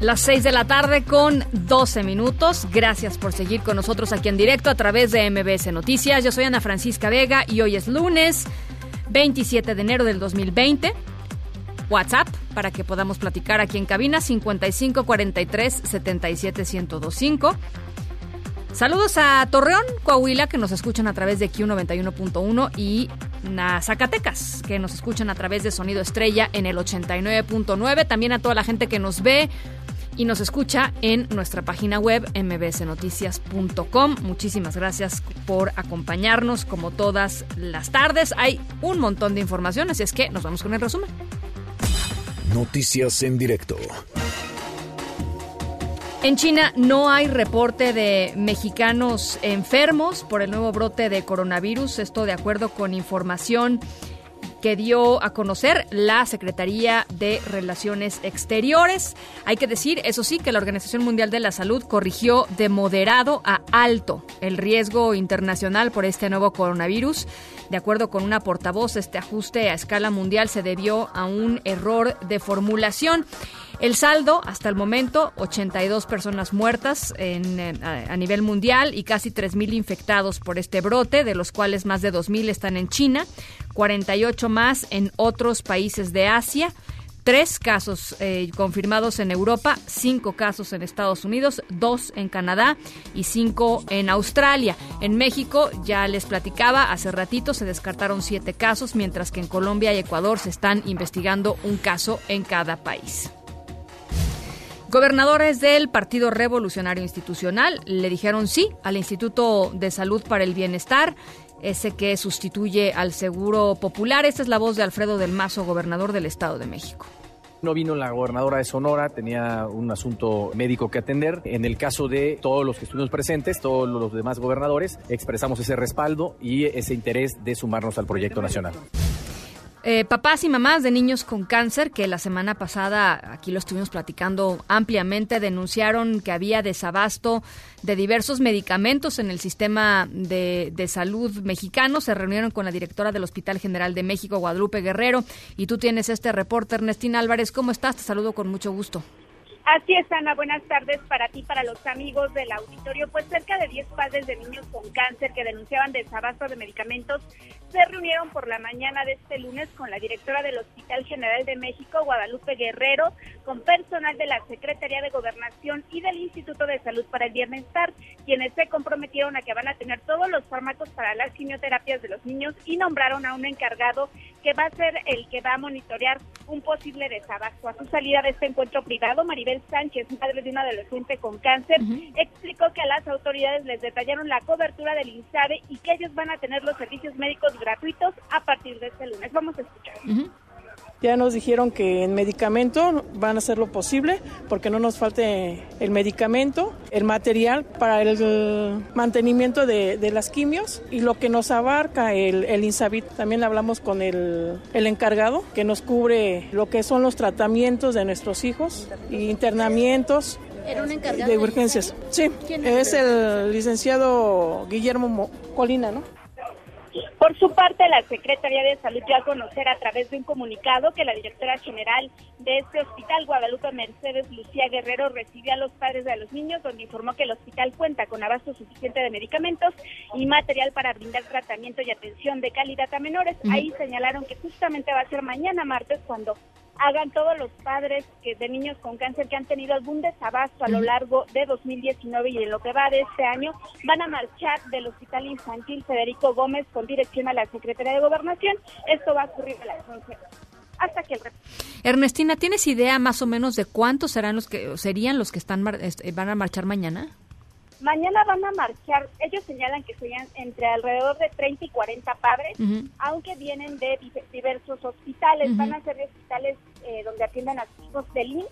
Las 6 de la tarde con 12 minutos. Gracias por seguir con nosotros aquí en directo a través de MBS Noticias. Yo soy Ana Francisca Vega y hoy es lunes 27 de enero del 2020. WhatsApp para que podamos platicar aquí en cabina 55 43 77 1025. Saludos a Torreón, Coahuila, que nos escuchan a través de Q91.1 y a Zacatecas, que nos escuchan a través de Sonido Estrella en el 89.9. También a toda la gente que nos ve y nos escucha en nuestra página web mbsnoticias.com. Muchísimas gracias por acompañarnos como todas las tardes. Hay un montón de información, así es que nos vamos con el resumen. Noticias en directo. En China no hay reporte de mexicanos enfermos por el nuevo brote de coronavirus, esto de acuerdo con información que dio a conocer la Secretaría de Relaciones Exteriores. Hay que decir, eso sí, que la Organización Mundial de la Salud corrigió de moderado a alto el riesgo internacional por este nuevo coronavirus. De acuerdo con una portavoz, este ajuste a escala mundial se debió a un error de formulación. El saldo, hasta el momento, 82 personas muertas eh, a a nivel mundial y casi 3.000 infectados por este brote, de los cuales más de 2.000 están en China, 48 más en otros países de Asia. Tres casos eh, confirmados en Europa, cinco casos en Estados Unidos, dos en Canadá y cinco en Australia. En México, ya les platicaba, hace ratito se descartaron siete casos, mientras que en Colombia y Ecuador se están investigando un caso en cada país. Gobernadores del Partido Revolucionario Institucional le dijeron sí al Instituto de Salud para el Bienestar, ese que sustituye al Seguro Popular. Esta es la voz de Alfredo del Mazo, gobernador del Estado de México. No vino la gobernadora de Sonora, tenía un asunto médico que atender. En el caso de todos los que estuvimos presentes, todos los demás gobernadores, expresamos ese respaldo y ese interés de sumarnos al proyecto nacional. Eh, papás y mamás de niños con cáncer, que la semana pasada, aquí lo estuvimos platicando ampliamente, denunciaron que había desabasto de diversos medicamentos en el sistema de, de salud mexicano. Se reunieron con la directora del Hospital General de México, Guadalupe Guerrero, y tú tienes este reporte, Ernestina Álvarez. ¿Cómo estás? Te saludo con mucho gusto. Así es, Ana. Buenas tardes para ti, para los amigos del auditorio. Pues cerca de 10 padres de niños con cáncer que denunciaban desabasto de medicamentos se reunieron por la mañana de este lunes con la directora del Hospital General de México, Guadalupe Guerrero, con personal de la Secretaría de Gobernación y del Instituto de Salud para el Bienestar, quienes se comprometieron a que van a tener todos los fármacos para las quimioterapias de los niños y nombraron a un encargado que va a ser el que va a monitorear un posible desabasto. A su salida de este encuentro privado, Maribel Sánchez, madre de un adolescente con cáncer, explicó que a las autoridades les detallaron la cobertura del INSABE y que ellos van a tener los servicios médicos gratuitos a partir de este lunes. Vamos a escuchar. Ya nos dijeron que en medicamento van a hacer lo posible porque no nos falte el medicamento, el material para el mantenimiento de, de las quimios y lo que nos abarca el, el INSABIT. También hablamos con el, el encargado que nos cubre lo que son los tratamientos de nuestros hijos y internamientos Era un encargado de urgencias. Sí, es el licenciado Guillermo Colina, ¿no? Por su parte, la Secretaría de Salud dio a conocer a través de un comunicado que la directora general de este hospital, Guadalupe Mercedes Lucía Guerrero, recibió a los padres de los niños, donde informó que el hospital cuenta con abasto suficiente de medicamentos y material para brindar tratamiento y atención de calidad a menores. Ahí señalaron que justamente va a ser mañana martes cuando hagan todos los padres que de niños con cáncer que han tenido algún desabasto a lo largo de 2019 y en lo que va de este año, van a marchar del Hospital Infantil Federico Gómez con dirección a la Secretaría de Gobernación. Esto va a ocurrir a las 11 hasta que el Ernestina, ¿tienes idea más o menos de cuántos serán los que serían los que están este, van a marchar mañana? Mañana van a marchar, ellos señalan que serían entre alrededor de 30 y 40 padres, aunque vienen de diversos hospitales, van a ser hospitales eh, donde atienden a sus hijos del INS,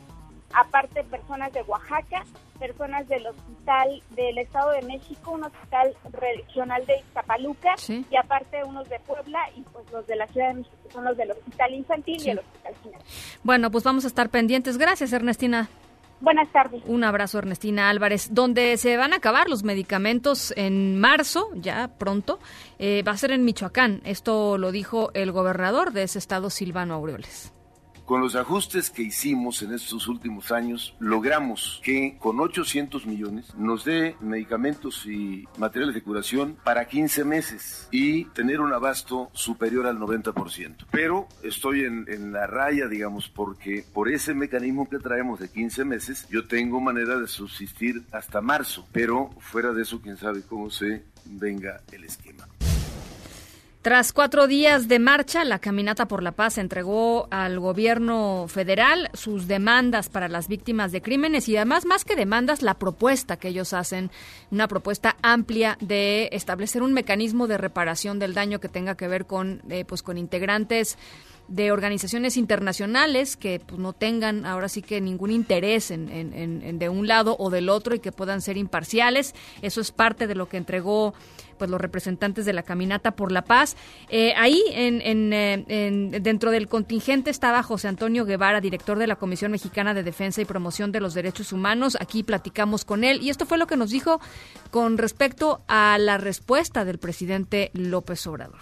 aparte personas de Oaxaca, personas del hospital del Estado de México, un hospital regional de Iztapaluca y aparte unos de Puebla y pues los de la Ciudad de México son los del hospital infantil y el hospital final. Bueno, pues vamos a estar pendientes. Gracias, Ernestina. Buenas tardes. Un abrazo, Ernestina Álvarez. Donde se van a acabar los medicamentos en marzo, ya pronto, eh, va a ser en Michoacán. Esto lo dijo el gobernador de ese estado, Silvano Aureoles. Con los ajustes que hicimos en estos últimos años, logramos que con 800 millones nos dé medicamentos y materiales de curación para 15 meses y tener un abasto superior al 90%. Pero estoy en, la raya, digamos, porque por ese mecanismo que traemos de 15 meses, yo tengo manera de subsistir hasta marzo. Pero fuera de eso, quién sabe cómo se venga el esquema. Tras cuatro días de marcha, la Caminata por la Paz entregó al gobierno federal sus demandas para las víctimas de crímenes y además, más que demandas, la propuesta que ellos hacen, una propuesta amplia de establecer un mecanismo de reparación del daño que tenga que ver con, eh, pues, con integrantes de organizaciones internacionales que pues, no tengan ahora sí que ningún interés en, en, de un lado o del otro y que puedan ser imparciales. Eso es parte de lo que entregó pues los representantes de la caminata por la paz. Eh, ahí en, eh, en, dentro del contingente estaba José Antonio Guevara, director de la Comisión Mexicana de Defensa y Promoción de los Derechos Humanos. Aquí platicamos con él y esto fue lo que nos dijo con respecto a la respuesta del presidente López Obrador.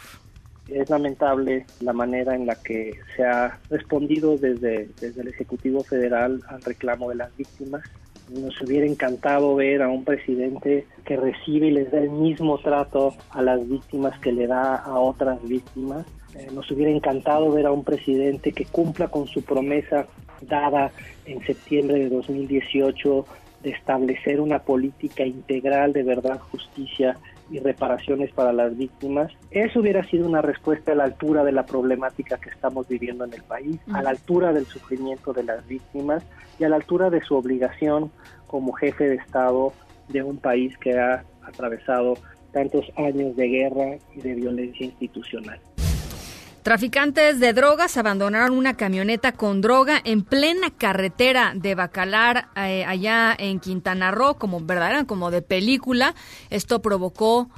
Es lamentable la manera en la que se ha respondido desde, desde el Ejecutivo Federal al reclamo de las víctimas. Nos hubiera encantado ver a un presidente que recibe y les da el mismo trato a las víctimas que le da a otras víctimas. Eh, nos hubiera encantado ver a un presidente que cumpla con su promesa dada en septiembre de 2018 de establecer una política integral de verdad, justicia y reparaciones para las víctimas. Eso hubiera sido una respuesta a la altura de la problemática que estamos viviendo en el país, a la altura del sufrimiento de las víctimas y a la altura de su obligación como jefe de Estado de un país que ha atravesado tantos años de guerra y de violencia institucional. Traficantes de drogas abandonaron una camioneta con droga en plena carretera de Bacalar, eh, allá en Quintana Roo, como verdad, como de película. Esto provocó,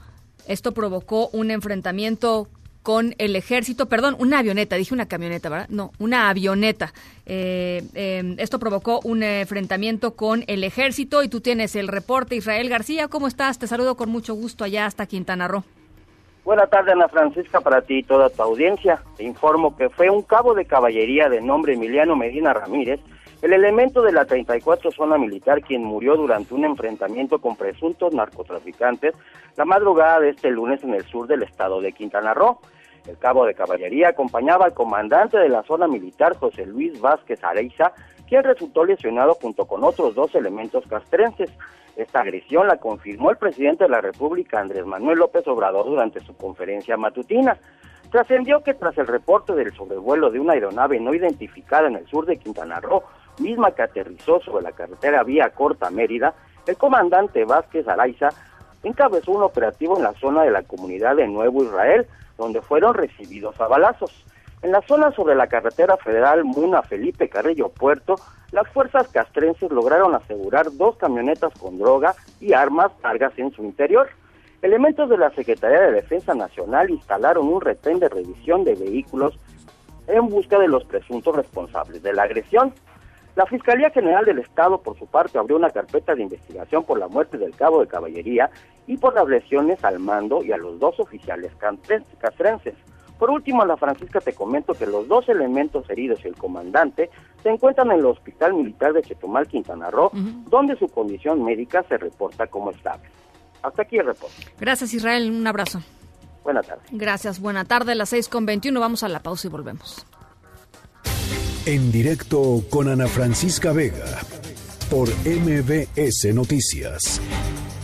esto provocó un enfrentamiento con el ejército, perdón, una avioneta, dije una camioneta, ¿verdad? No, una avioneta. Eh, em, esto provocó un enfrentamiento con el ejército y tú tienes el reporte. Israel García, ¿cómo estás? Te saludo con mucho gusto allá hasta Quintana Roo. Buenas tardes, Ana Francisca, para ti y toda tu audiencia. Te informo que fue un cabo de caballería de nombre Emiliano Medina Ramírez, el elemento de la 34 zona militar quien murió durante un enfrentamiento con presuntos narcotraficantes la madrugada de este lunes en el sur del estado de Quintana Roo. El cabo de caballería acompañaba al comandante de la zona militar, José Luis Vázquez Areiza, quien resultó lesionado junto con otros dos elementos castrenses. Esta agresión la confirmó el presidente de la República, Andrés Manuel López Obrador, durante su conferencia matutina. Trascendió que tras el reporte del sobrevuelo de una aeronave no identificada en el sur de Quintana Roo, misma que aterrizó sobre la carretera vía Corta Mérida, el comandante Vázquez Araiza encabezó un operativo en la zona de la comunidad de Nuevo Israel, donde fueron recibidos a balazos. En la zona sobre la carretera federal Muna Felipe Carrillo Puerto, las fuerzas castrenses lograron asegurar dos camionetas con droga y armas cargas en su interior. Elementos de la Secretaría de Defensa Nacional instalaron un retén de revisión de vehículos en busca de los presuntos responsables de la agresión. La Fiscalía General del Estado, por su parte, abrió una carpeta de investigación por la muerte del cabo de caballería y por las lesiones al mando y a los dos oficiales castrenses. Por último, Ana Francisca, te comento que los dos elementos heridos y el comandante se encuentran en el Hospital Militar de Chetumal, Quintana Roo, donde su condición médica se reporta como estable. Hasta aquí el reporte. Gracias, Israel. Un abrazo. Buenas tardes. Gracias. Buena tarde. A las 6 con 21. Vamos a la pausa y volvemos. En directo con Ana Francisca Vega por MBS Noticias.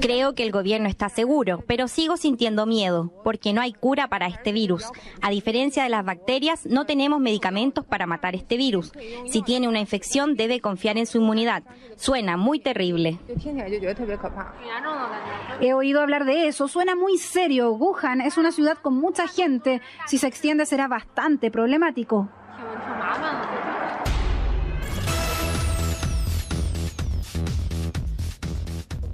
Creo que el gobierno está seguro, pero sigo sintiendo miedo, porque no hay cura para este virus. A diferencia de las bacterias, no tenemos medicamentos para matar este virus. Si tiene una infección, debe confiar en su inmunidad. Suena muy terrible. He oído hablar de eso, suena muy serio. Wuhan es una ciudad con mucha gente. Si se extiende será bastante problemático.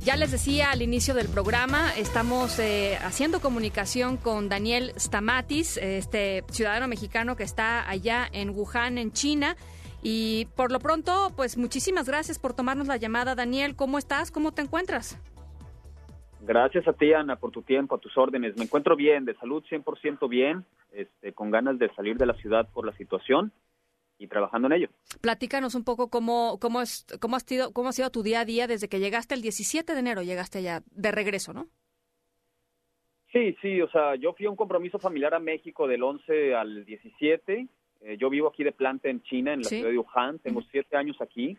Ya les decía al inicio del programa, estamos eh, haciendo comunicación con Daniel Stamatis, este ciudadano mexicano que está allá en Wuhan, en China. Y por lo pronto, pues muchísimas gracias por tomarnos la llamada. Daniel, ¿cómo estás? ¿Cómo te encuentras? Gracias a ti, Ana, por tu tiempo, a tus órdenes. Me encuentro bien, de salud 100% bien, este, con ganas de salir de la ciudad por la situación y trabajando en ello. Platícanos un poco cómo, cómo, es, cómo, has sido, cómo ha sido tu día a día desde que llegaste el 17 de enero, llegaste allá de regreso, ¿no? Sí, sí, o sea, yo fui a un compromiso familiar a México del 11 al 17. Eh, yo vivo aquí de planta en China, en la ciudad de Wuhan. Tengo siete años aquí.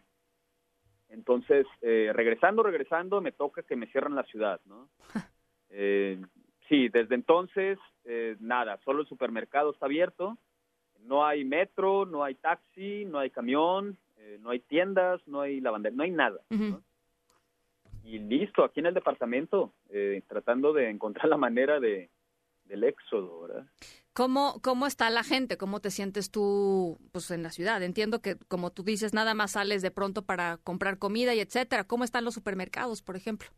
Entonces, eh, regresando, regresando, me toca que me cierran la ciudad, ¿no? Eh, sí, desde entonces, nada, solo el supermercado está abierto no hay metro, no hay taxi, no hay camión, eh, no hay tiendas, no hay lavandería, no hay nada. Y listo, aquí en el departamento, eh, tratando de encontrar la manera de, del éxodo, ¿verdad? ¿Cómo, ¿Cómo está la gente? ¿Cómo te sientes tú pues, en la ciudad? Entiendo que, como tú dices, nada más sales de pronto para comprar comida y etcétera. ¿Cómo están los supermercados, por ejemplo?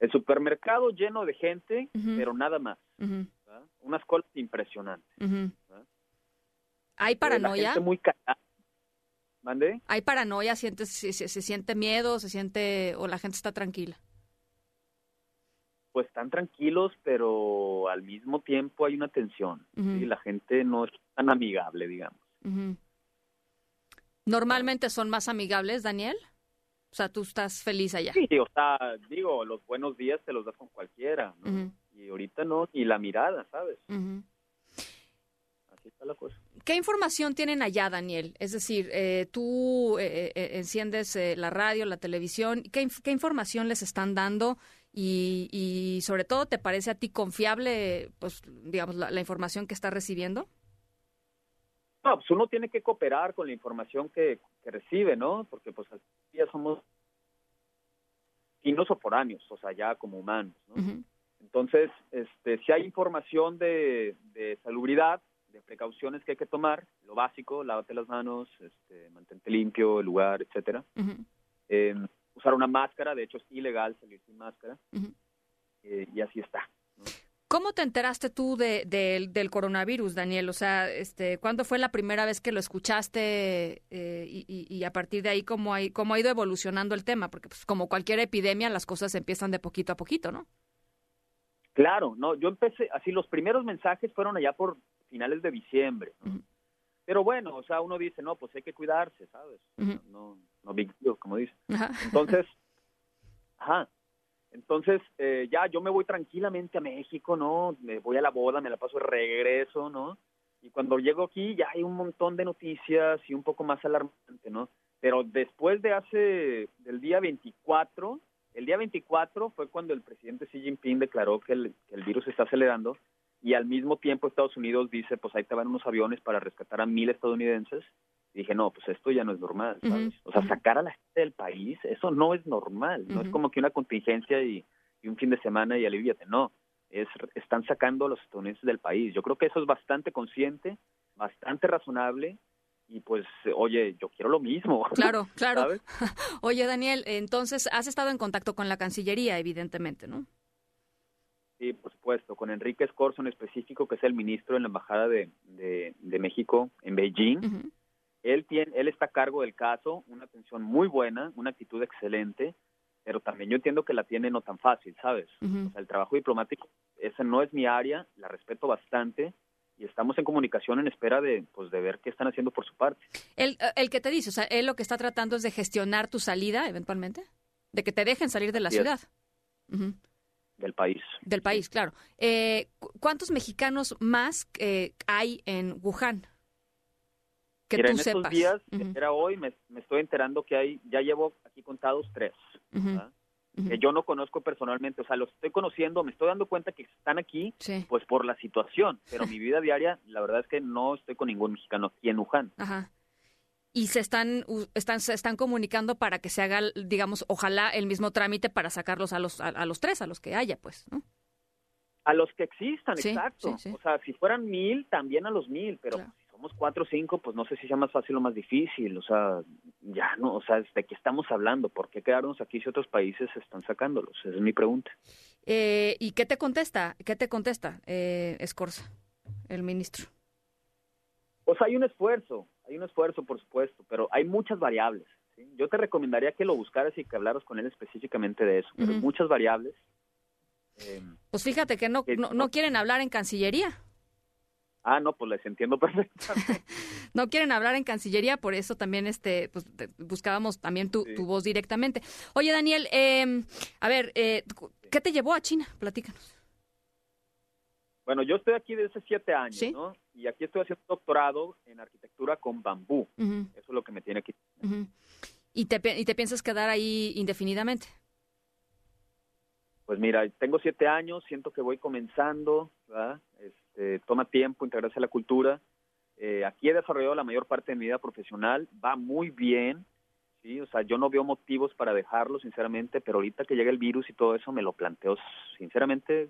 El supermercado lleno de gente, pero nada más. Unas colas impresionantes. ¿Hay paranoia? muy ¿Mande? ¿Hay paranoia? ¿Siente, se, se, siente miedo? ¿Se siente o la gente está tranquila? Pues están tranquilos, pero al mismo tiempo hay una tensión. Y la gente no es tan amigable, digamos. ¿Normalmente son más amigables, Daniel? O sea, tú estás feliz allá. Sí, o sea, digo, los buenos días te los das con cualquiera, ¿no? Y ahorita no, y la mirada, ¿sabes? Así está la cosa. ¿Qué información tienen allá, Daniel? Es decir, eh, tú eh, eh, enciendes la radio, la televisión. ¿Qué, información les están dando? Y, sobre todo, ¿te parece a ti confiable, pues, digamos, la, información que está recibiendo? No, pues uno tiene que cooperar con la información que, recibe, ¿no? Porque, pues, ya somos o foráneos, o sea, ya como humanos, ¿no? Entonces, este, si hay información de, de salubridad, de precauciones que hay que tomar, lo básico, lávate las manos, este, mantente limpio el lugar, etcétera. Eh, usar una máscara, de hecho es ilegal salir sin máscara, eh, y así está. ¿Cómo te enteraste tú de, del coronavirus, Daniel? O sea, este, ¿cuándo fue la primera vez que lo escuchaste eh, y, a partir de ahí cómo, hay, cómo ha ido evolucionando el tema? Porque pues, como cualquier epidemia, las cosas empiezan de poquito a poquito, ¿no? Claro, no, yo empecé, así los primeros mensajes fueron allá por finales de diciembre. Pero bueno, o sea, uno dice, no, pues hay que cuidarse, ¿sabes? No, no big deal, como dice. Entonces, ajá. Entonces, eh, ya yo me voy tranquilamente a México, ¿no? Me voy a la boda, me la paso de regreso, ¿no? Y cuando llego aquí ya hay un montón de noticias y un poco más alarmante, ¿no? Pero después de hace, del día 24, el día 24 fue cuando el presidente Xi Jinping declaró que el, que el virus está acelerando y al mismo tiempo Estados Unidos dice, pues ahí te van unos aviones para rescatar a mil estadounidenses. Y dije, no, pues esto ya no es normal, ¿sabes? O sea, sacar a la gente del país, eso no es normal, no es como que una contingencia y, un fin de semana y aliviate, no, es, están sacando a los estadounidenses del país. Yo creo que eso es bastante consciente, bastante razonable y pues, oye, yo quiero lo mismo. Claro, claro. Oye, Daniel, entonces has estado en contacto con la Cancillería, evidentemente, ¿no? Sí, por supuesto, con Enrique Escorzo en específico, que es el ministro en la Embajada de, de, México en Beijing. Él, tiene, él está a cargo del caso, una atención muy buena, una actitud excelente, pero también yo entiendo que la tiene no tan fácil, ¿sabes? O sea, el trabajo diplomático, ese no es mi área, la respeto bastante, y estamos en comunicación en espera de pues de ver qué están haciendo por su parte. El, el que te dice, o sea, él lo que está tratando es de gestionar tu salida eventualmente, de que te dejen salir de la ciudad. Del país. Del país, claro. Eh, ¿Cuántos mexicanos más eh, hay en Wuhan? Que tú en estos días, era hoy, me, estoy enterando que hay, ya llevo aquí contados tres que yo no conozco personalmente, o sea, los estoy conociendo, me estoy dando cuenta que están aquí, pues por la situación, pero mi vida diaria, la verdad es que no estoy con ningún mexicano aquí en Wuhan. Ajá. Y se están, están, se están comunicando para que se haga, digamos, ojalá el mismo trámite para sacarlos a los, a, los tres, a los que haya, pues, ¿no? A los que existan, exacto. O sea, si fueran mil, también a los mil, pero somos cuatro o cinco, pues no sé si sea más fácil o más difícil. O sea, ya no, o sea, ¿de qué estamos hablando? ¿Por qué quedarnos aquí si otros países están sacándolos? Esa es mi pregunta. Eh, ¿Y qué te contesta? ¿Qué te contesta eh, Escorza, el ministro? Pues hay un esfuerzo, hay un esfuerzo, por supuesto, pero hay muchas variables. Yo te recomendaría que lo buscaras y que hablaras con él específicamente de eso, pero hay muchas variables. Eh, pues fíjate que no, no, no quieren hablar en Cancillería. Ah, no, pues les entiendo perfectamente. no quieren hablar en Cancillería, por eso también este, pues, buscábamos también tu, voz directamente. Oye, Daniel, eh, a ver, eh, ¿qué te llevó a China? Platícanos. Bueno, yo estoy aquí desde hace siete años, ¿no? Y aquí estoy haciendo doctorado en arquitectura con bambú. Eso es lo que me tiene aquí. ¿Y, te, ¿Y te piensas quedar ahí indefinidamente? Pues mira, tengo siete años, siento que voy comenzando, ¿verdad? Este, toma tiempo integrarse a la cultura. Eh, aquí he desarrollado la mayor parte de mi vida profesional, va muy bien, sí, o sea, yo no veo motivos para dejarlo, sinceramente, pero ahorita que llega el virus y todo eso me lo planteo, sinceramente,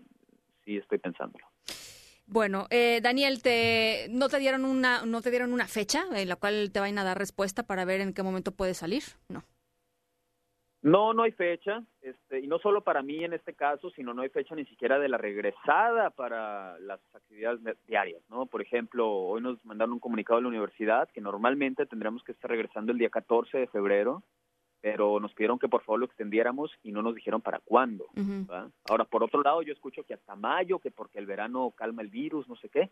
sí estoy pensándolo. Bueno, eh, Daniel, te, ¿no te dieron una, no te dieron una fecha en la cual te vayan a dar respuesta para ver en qué momento puede salir? No. No, no hay fecha, este, y no solo para mí en este caso, sino no hay fecha ni siquiera de la regresada para las actividades diarias, ¿no? Por ejemplo, hoy nos mandaron un comunicado de la universidad que normalmente tendríamos que estar regresando el día 14 de febrero, pero nos pidieron que por favor lo extendiéramos y no nos dijeron para cuándo. Ahora, por otro lado, yo escucho que hasta mayo, que porque el verano calma el virus, no sé qué.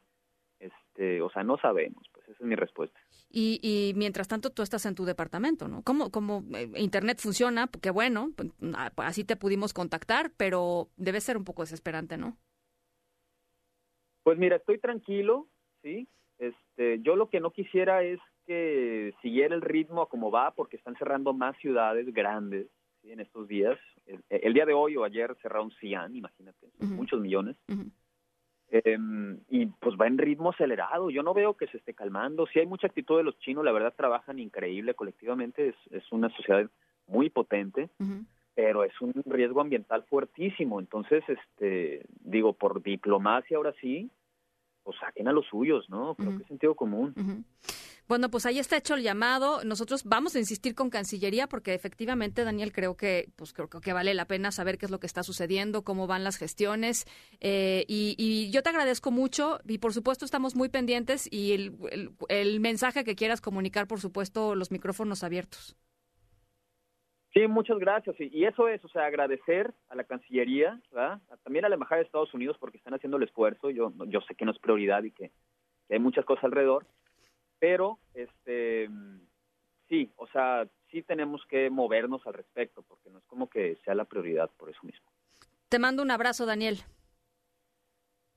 Este, o sea, no sabemos, pues esa es mi respuesta. Y, y mientras tanto tú estás en tu departamento, ¿no? ¿Cómo, cómo eh, Internet funciona? Qué bueno, pues, ah, pues, así te pudimos contactar, pero debe ser un poco desesperante, ¿no? Pues mira, estoy tranquilo, ¿sí? Este, yo lo que no quisiera es que siguiera el ritmo a como va, porque están cerrando más ciudades grandes en estos días. El, día de hoy o ayer cerraron Xi'an, imagínate, muchos millones. Em, y pues va en ritmo acelerado. Yo no veo que se esté calmando. Sí hay mucha actitud de los chinos, la verdad trabajan increíble colectivamente. Es, es una sociedad muy potente, pero es un riesgo ambiental fuertísimo. Entonces, este, digo, por diplomacia ahora sí, pues saquen a los suyos, ¿no? Creo que es sentido común. Bueno, pues ahí está hecho el llamado. Nosotros vamos a insistir con Cancillería porque efectivamente, Daniel, creo que, pues creo, que vale la pena saber qué es lo que está sucediendo, cómo van las gestiones. Eh, y, yo te agradezco mucho y por supuesto estamos muy pendientes y el, el, mensaje que quieras comunicar, por supuesto, los micrófonos abiertos. Sí, muchas gracias. Y, eso es, o sea, agradecer a la Cancillería, ¿verdad? también a la Embajada de Estados Unidos porque están haciendo el esfuerzo. Yo, yo sé que no es prioridad y que hay muchas cosas alrededor pero, este, sí, o sea, sí tenemos que movernos al respecto, porque no es como que sea la prioridad por eso mismo. Te mando un abrazo, Daniel.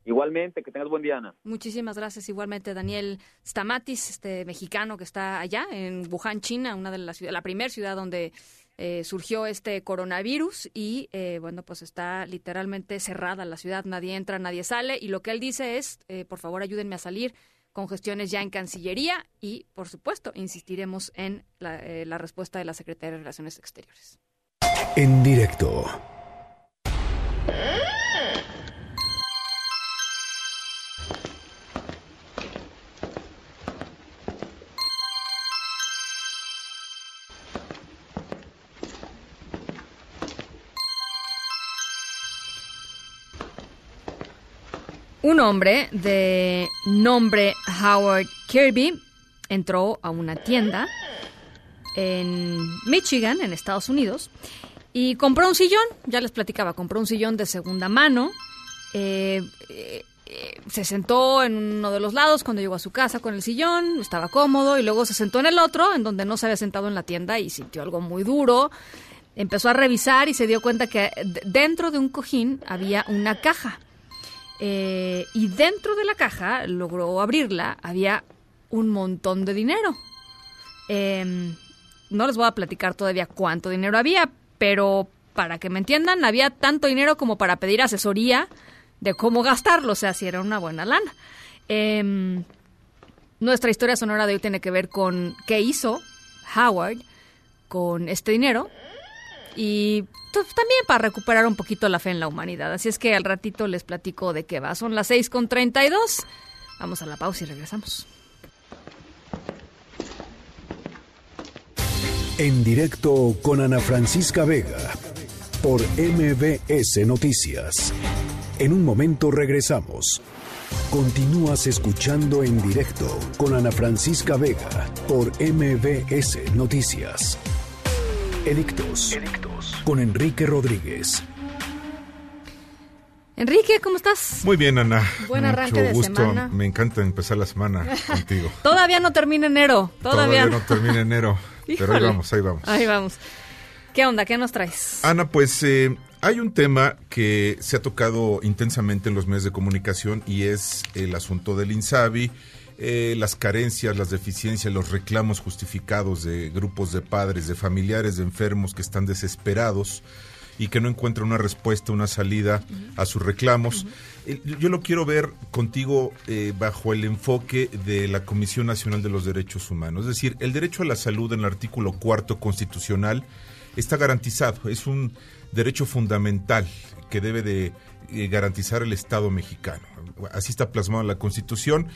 Igualmente, que tengas buen día, Ana. Muchísimas gracias. Igualmente, Daniel Stamatis, este mexicano que está allá en Wuhan, China, una de las la primera ciudad donde eh, surgió este coronavirus y, eh, bueno, pues está literalmente cerrada la ciudad. Nadie entra, nadie sale. Y lo que él dice es, eh, por favor, ayúdenme a salir con gestiones ya en Cancillería y, por supuesto, insistiremos en la, eh, la respuesta de la Secretaría de Relaciones Exteriores. En directo. Un hombre de nombre Howard Kirby entró a una tienda en Michigan, en Estados Unidos, y compró un sillón, ya les platicaba, compró un sillón de segunda mano. Eh, eh, se sentó en uno de los lados cuando llegó a su casa con el sillón, estaba cómodo, y luego se sentó en el otro, en donde no se había sentado en la tienda, y sintió algo muy duro. Empezó a revisar y se dio cuenta que dentro de un cojín había una caja. Y dentro de la caja, logró abrirla, había un montón de dinero. Em, no les voy a platicar todavía cuánto dinero había, pero para que me entiendan, había tanto dinero como para pedir asesoría de cómo gastarlo, o sea, si era una buena lana. Em, nuestra historia sonora de hoy tiene que ver con qué hizo Howard con este dinero y también para recuperar un poquito la fe en la humanidad. Así es que al ratito les platico de qué va. Son las 6 con 32. Vamos a la pausa y regresamos. En directo con Ana Francisca Vega por MBS Noticias. En un momento regresamos. Continúas escuchando en directo con Ana Francisca Vega por MBS Noticias. Edictos. Con Enrique Rodríguez. Enrique, ¿cómo estás? Muy bien, Ana. Buen arranque de semana. Me encanta empezar la semana contigo. Todavía no termina enero. Todavía, no termina enero. pero ahí vamos, ahí vamos. Ahí vamos. ¿Qué onda? ¿Qué nos traes? Ana, pues eh, hay un tema que se ha tocado intensamente en los medios de comunicación y es el asunto del INSABI. Eh, las carencias, las deficiencias, los reclamos justificados de grupos de padres, de familiares de enfermos que están desesperados y que no encuentran una respuesta, una salida a sus reclamos. Eh, yo lo quiero ver contigo eh, bajo el enfoque de la Comisión Nacional de los Derechos Humanos. Es decir, el derecho a la salud en el artículo cuarto constitucional está garantizado. Es un derecho fundamental que debe de eh, garantizar el Estado mexicano. Así está plasmado en la Constitución.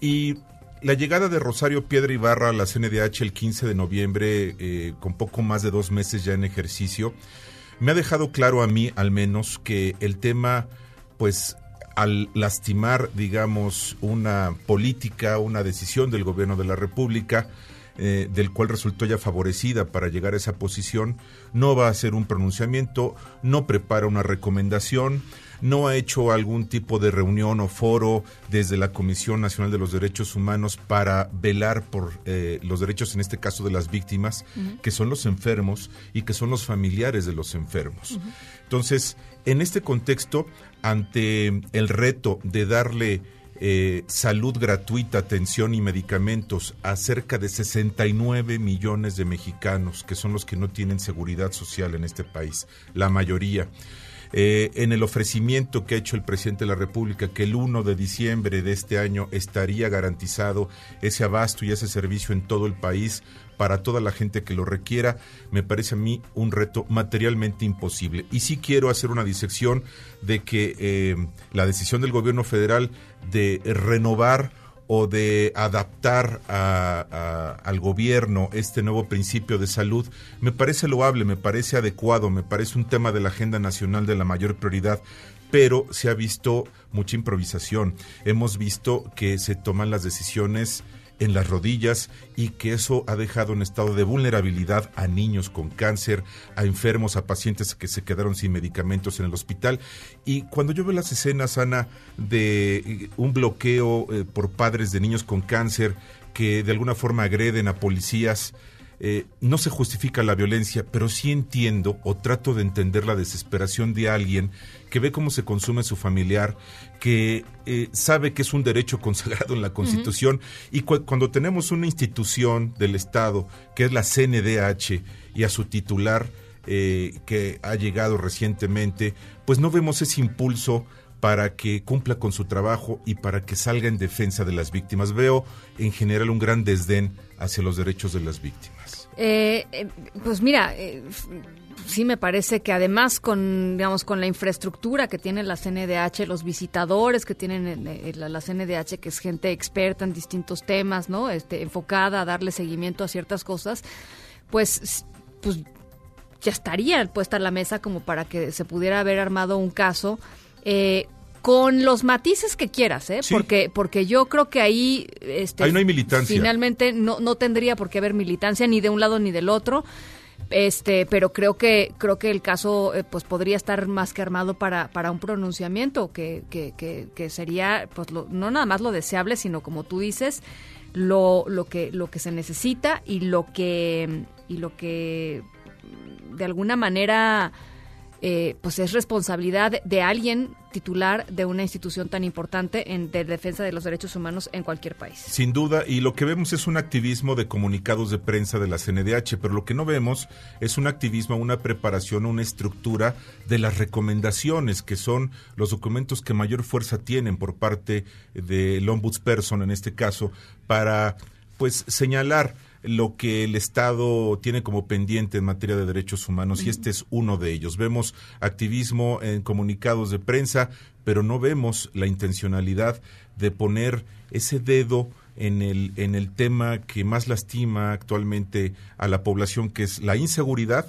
Y la llegada de Rosario Piedra Ibarra a la CNDH el 15 de noviembre, con poco más de dos meses ya en ejercicio, me ha dejado claro a mí al menos que el tema, pues al lastimar, digamos, una política, una decisión del gobierno de la República, eh, del cual resultó ya favorecida para llegar a esa posición, no va a hacer un pronunciamiento, no prepara una recomendación, no ha hecho algún tipo de reunión o foro desde la Comisión Nacional de los Derechos Humanos para velar por eh, los derechos, en este caso de las víctimas, que son los enfermos y que son los familiares de los enfermos. Entonces, en este contexto, ante el reto de darle eh, salud gratuita, atención y medicamentos a cerca de 69 millones de mexicanos, que son los que no tienen seguridad social en este país, la mayoría. Eh, en el ofrecimiento que ha hecho el presidente de la República, que el 1 de diciembre de este año estaría garantizado ese abasto y ese servicio en todo el país para toda la gente que lo requiera, me parece a mí un reto materialmente imposible. Y sí quiero hacer una disección de que eh, la decisión del gobierno federal de renovar o de adaptar al gobierno este nuevo principio de salud, me parece loable, me parece adecuado, me parece un tema de la agenda nacional de la mayor prioridad, pero se ha visto mucha improvisación. Hemos visto que se toman las decisiones en las rodillas y que eso ha dejado en estado de vulnerabilidad a niños con cáncer, a enfermos, a pacientes que se quedaron sin medicamentos en el hospital. Y cuando yo veo las escenas, Ana, de eh, un bloqueo eh, por padres de niños con cáncer que de alguna forma agreden a policías, eh, no se justifica la violencia, pero sí entiendo o trato de entender la desesperación de alguien que ve cómo se consume su familiar, que eh, sabe que es un derecho consagrado en la Constitución y cuando tenemos una institución del Estado que es la CNDH y a su titular eh, que ha llegado recientemente, pues no vemos ese impulso para que cumpla con su trabajo y para que salga en defensa de las víctimas. Veo en general un gran desdén hacia los derechos de las víctimas. Eh, eh, pues mira, eh, sí me parece que además con, digamos, con la infraestructura que tiene la CNDH, los visitadores que tienen la, la, CNDH, que es gente experta en distintos temas, ¿no? Este, enfocada a darle seguimiento a ciertas cosas, pues, pues ya estaría puesta en la mesa como para que se pudiera haber armado un caso eh, con los matices que quieras, ¿eh? Porque, porque yo creo que ahí, este, ahí no hay militancia. Finalmente no, no tendría por qué haber militancia ni de un lado ni del otro. Este, pero creo que creo que el caso eh, pues podría estar más que armado para, para un pronunciamiento que, que, que, sería pues no nada más lo deseable, sino como tú dices, lo, lo que lo que se necesita y lo que y lo que de alguna manera eh, pues es responsabilidad de alguien titular de una institución tan importante en, de defensa de los derechos humanos en cualquier país. Sin duda, y lo que vemos es un activismo de comunicados de prensa de la CNDH, pero lo que no vemos es un activismo, una preparación, una estructura de las recomendaciones, que son los documentos que mayor fuerza tienen por parte del ombudsperson, en este caso, para pues señalar lo que el Estado tiene como pendiente en materia de derechos humanos y este es uno de ellos. Vemos activismo en comunicados de prensa, pero no vemos la intencionalidad de poner ese dedo en el, en el tema que más lastima actualmente a la población, que es la inseguridad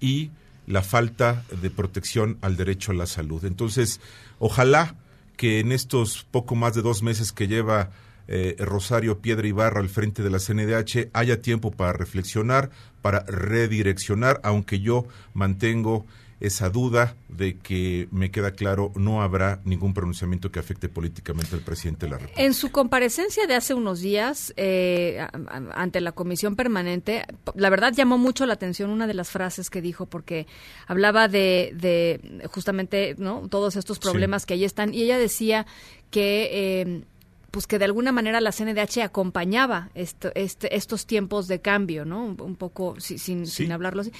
y la falta de protección al derecho a la salud. Entonces, ojalá que en estos poco más de dos meses que lleva eh, Rosario Piedra Ibarra al frente de la CNDH haya tiempo para reflexionar, para redireccionar, aunque yo mantengo esa duda de que me queda claro no habrá ningún pronunciamiento que afecte políticamente al presidente de la República. En su comparecencia de hace unos días eh, ante la comisión permanente, la verdad llamó mucho la atención una de las frases que dijo porque hablaba de, justamente no todos estos problemas que ahí están y ella decía que eh, pues que de alguna manera la CNDH acompañaba este, estos tiempos de cambio, ¿no? Un, poco sin, sin hablarlo así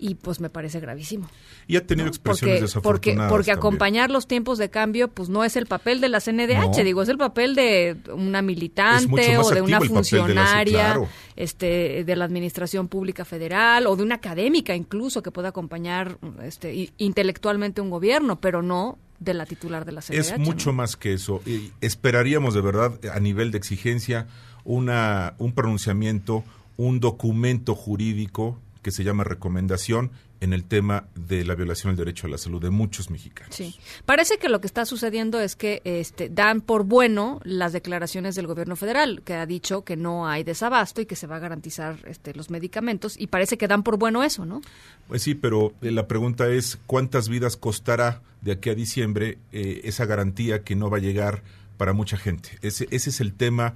y pues me parece gravísimo. Y ha tenido expresiones porque, desafortunadas. Porque, acompañar los tiempos de cambio, pues no es el papel de la CNDH, digo, es el papel de una militante o de una funcionaria, de este, de la administración pública federal o de una académica incluso que pueda acompañar, este, intelectualmente un gobierno, pero no de la titular de la CNDH. Es mucho más que eso. Y esperaríamos de verdad a nivel de exigencia una un pronunciamiento, un documento jurídico que se llama recomendación en el tema de la violación del derecho a la salud de muchos mexicanos. Sí, parece que lo que está sucediendo es que este, dan por bueno las declaraciones del gobierno federal, que ha dicho que no hay desabasto y que se va a garantizar este, los medicamentos, y parece que dan por bueno eso, ¿no? Pues sí, pero eh, la pregunta es cuántas vidas costará de aquí a diciembre eh, esa garantía que no va a llegar para mucha gente. Ese, ese es el tema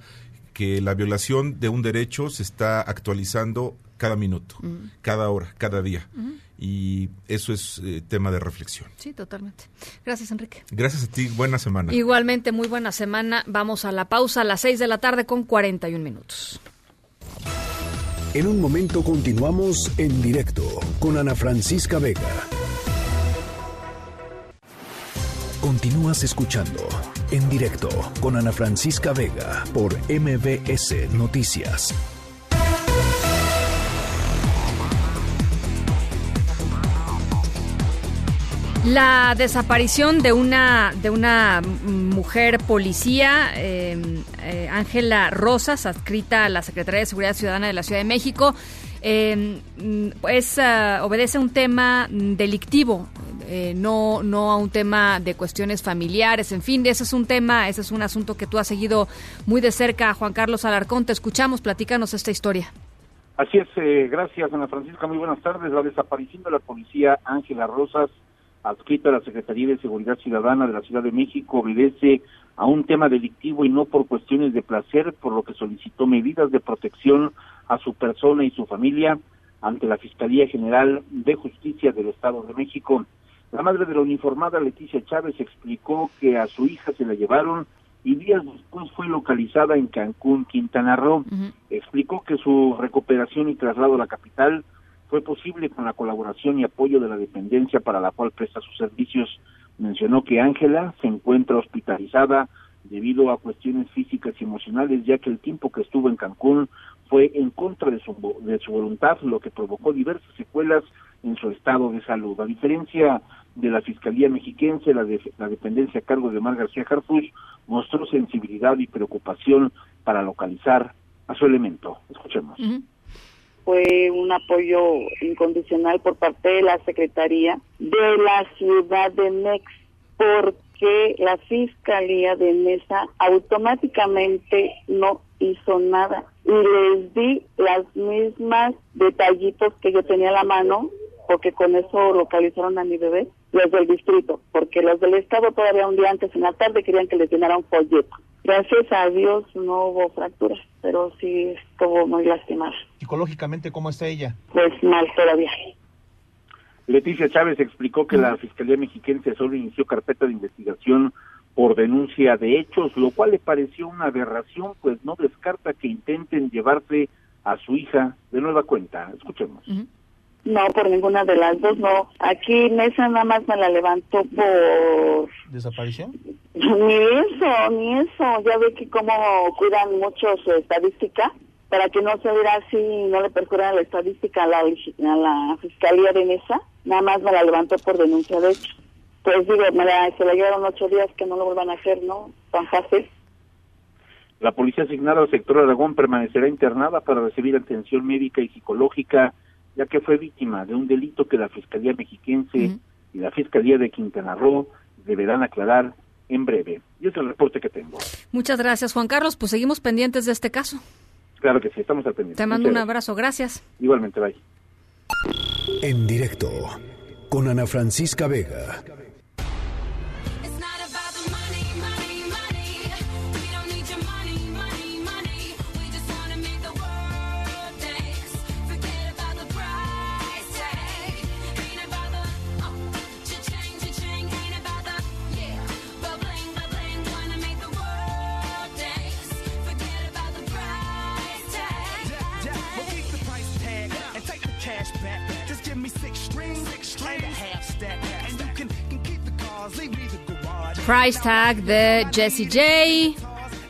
que la violación de un derecho se está actualizando cada minuto, cada hora, cada día. Y eso es eh, tema de reflexión. Sí, totalmente. Gracias, Enrique. Gracias a ti. Buena semana. Igualmente, muy buena semana. Vamos a la pausa a las 6 de la tarde con 41 minutos. En un momento continuamos en directo con Ana Francisca Vega. Continúas escuchando en directo con Ana Francisca Vega por MBS Noticias. La desaparición de una de una mujer policía, em, eh, Ángela Rosas, adscrita a la Secretaría de Seguridad Ciudadana de la Ciudad de México, eh, es, ah, obedece a un tema delictivo, eh, no, no a un tema de cuestiones familiares, en fin, ese es un tema, ese es un asunto que tú has seguido muy de cerca, Juan Carlos Alarcón, te escuchamos, platícanos esta historia. Así es, eh, gracias Ana Francisca, muy buenas tardes. La desaparición de la policía Ángela Rosas adscrita a la Secretaría de Seguridad Ciudadana de la Ciudad de México, obedece a un tema delictivo y no por cuestiones de placer, por lo que solicitó medidas de protección a su persona y su familia ante la Fiscalía General de Justicia del Estado de México. La madre de la uniformada Leticia Chávez explicó que a su hija se la llevaron y días después fue localizada en Cancún, Quintana Roo. Explicó que su recuperación y traslado a la capital fue posible con la colaboración y apoyo de la dependencia para la cual presta sus servicios. Mencionó que Ángela se encuentra hospitalizada debido a cuestiones físicas y emocionales, ya que el tiempo que estuvo en Cancún fue en contra de su, de su voluntad, lo que provocó diversas secuelas en su estado de salud. A diferencia de la Fiscalía Mexiquense, la, de, la dependencia a cargo de Mar García Harfuch mostró sensibilidad y preocupación para localizar a su elemento. Escuchemos fue un apoyo incondicional por parte de la Secretaría de la Ciudad de Mex, porque que la Fiscalía de Mesa automáticamente no hizo nada. Y les di las mismas detallitos que yo tenía a la mano porque con eso localizaron a mi bebé, los del distrito, porque los del estado todavía un día antes en la tarde querían que les llenara un folleto. Gracias a Dios no hubo fracturas, pero sí estuvo muy lastimada. Psicológicamente, ¿cómo está ella? Pues mal todavía. Leticia Chávez explicó que la Fiscalía Mexiquense solo inició carpeta de investigación por denuncia de hechos, lo cual le pareció una aberración, pues no descarta que intenten llevarse a su hija de nueva cuenta. Escuchemos. No, por ninguna de las dos, no. Aquí Mesa nada más me la levantó por... ¿Desaparición? Ni eso, ni eso. Ya ve que como cuidan mucho su estadística, para que no se viera así y no le perjuran la estadística a la, a la Fiscalía de Mesa, nada más me la levantó por denuncia de hecho. Pues digo, me la, se la llevaron ocho días que no lo vuelvan a hacer, ¿no? Tan fácil. La policía asignada al sector Aragón permanecerá internada para recibir atención médica y psicológica, ya que fue víctima de un delito que la Fiscalía Mexiquense y la Fiscalía de Quintana Roo deberán aclarar en breve. Y ese es el reporte que tengo. Muchas gracias, Juan Carlos. Pues seguimos pendientes de este caso. Claro que sí, estamos al pendiente. Te mando Muchas un abrazo. Gracias. Igualmente, bye. En directo con Ana Francisca Vega. Price Tag de Jessie J.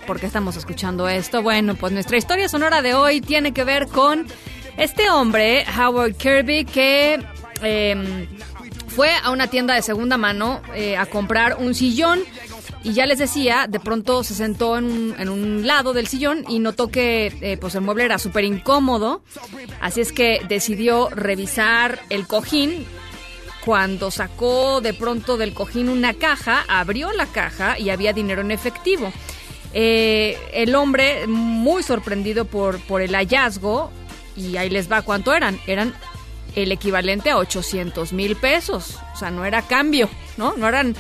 ¿Por qué estamos escuchando esto? Bueno, pues nuestra historia sonora de hoy tiene que ver con este hombre, Howard Kirby, que eh, fue a una tienda de segunda mano eh, a comprar un sillón. Y ya les decía, de pronto se sentó en un, en un lado del sillón y notó que eh, pues el mueble era súper incómodo. Así es que decidió revisar el cojín cuando sacó de pronto del cojín una caja, abrió la caja y había dinero en efectivo. Eh, el hombre, muy sorprendido por, por el hallazgo, y ahí les va cuánto eran, eran el equivalente a 800 mil pesos, o sea, no era cambio, ¿no? No eran,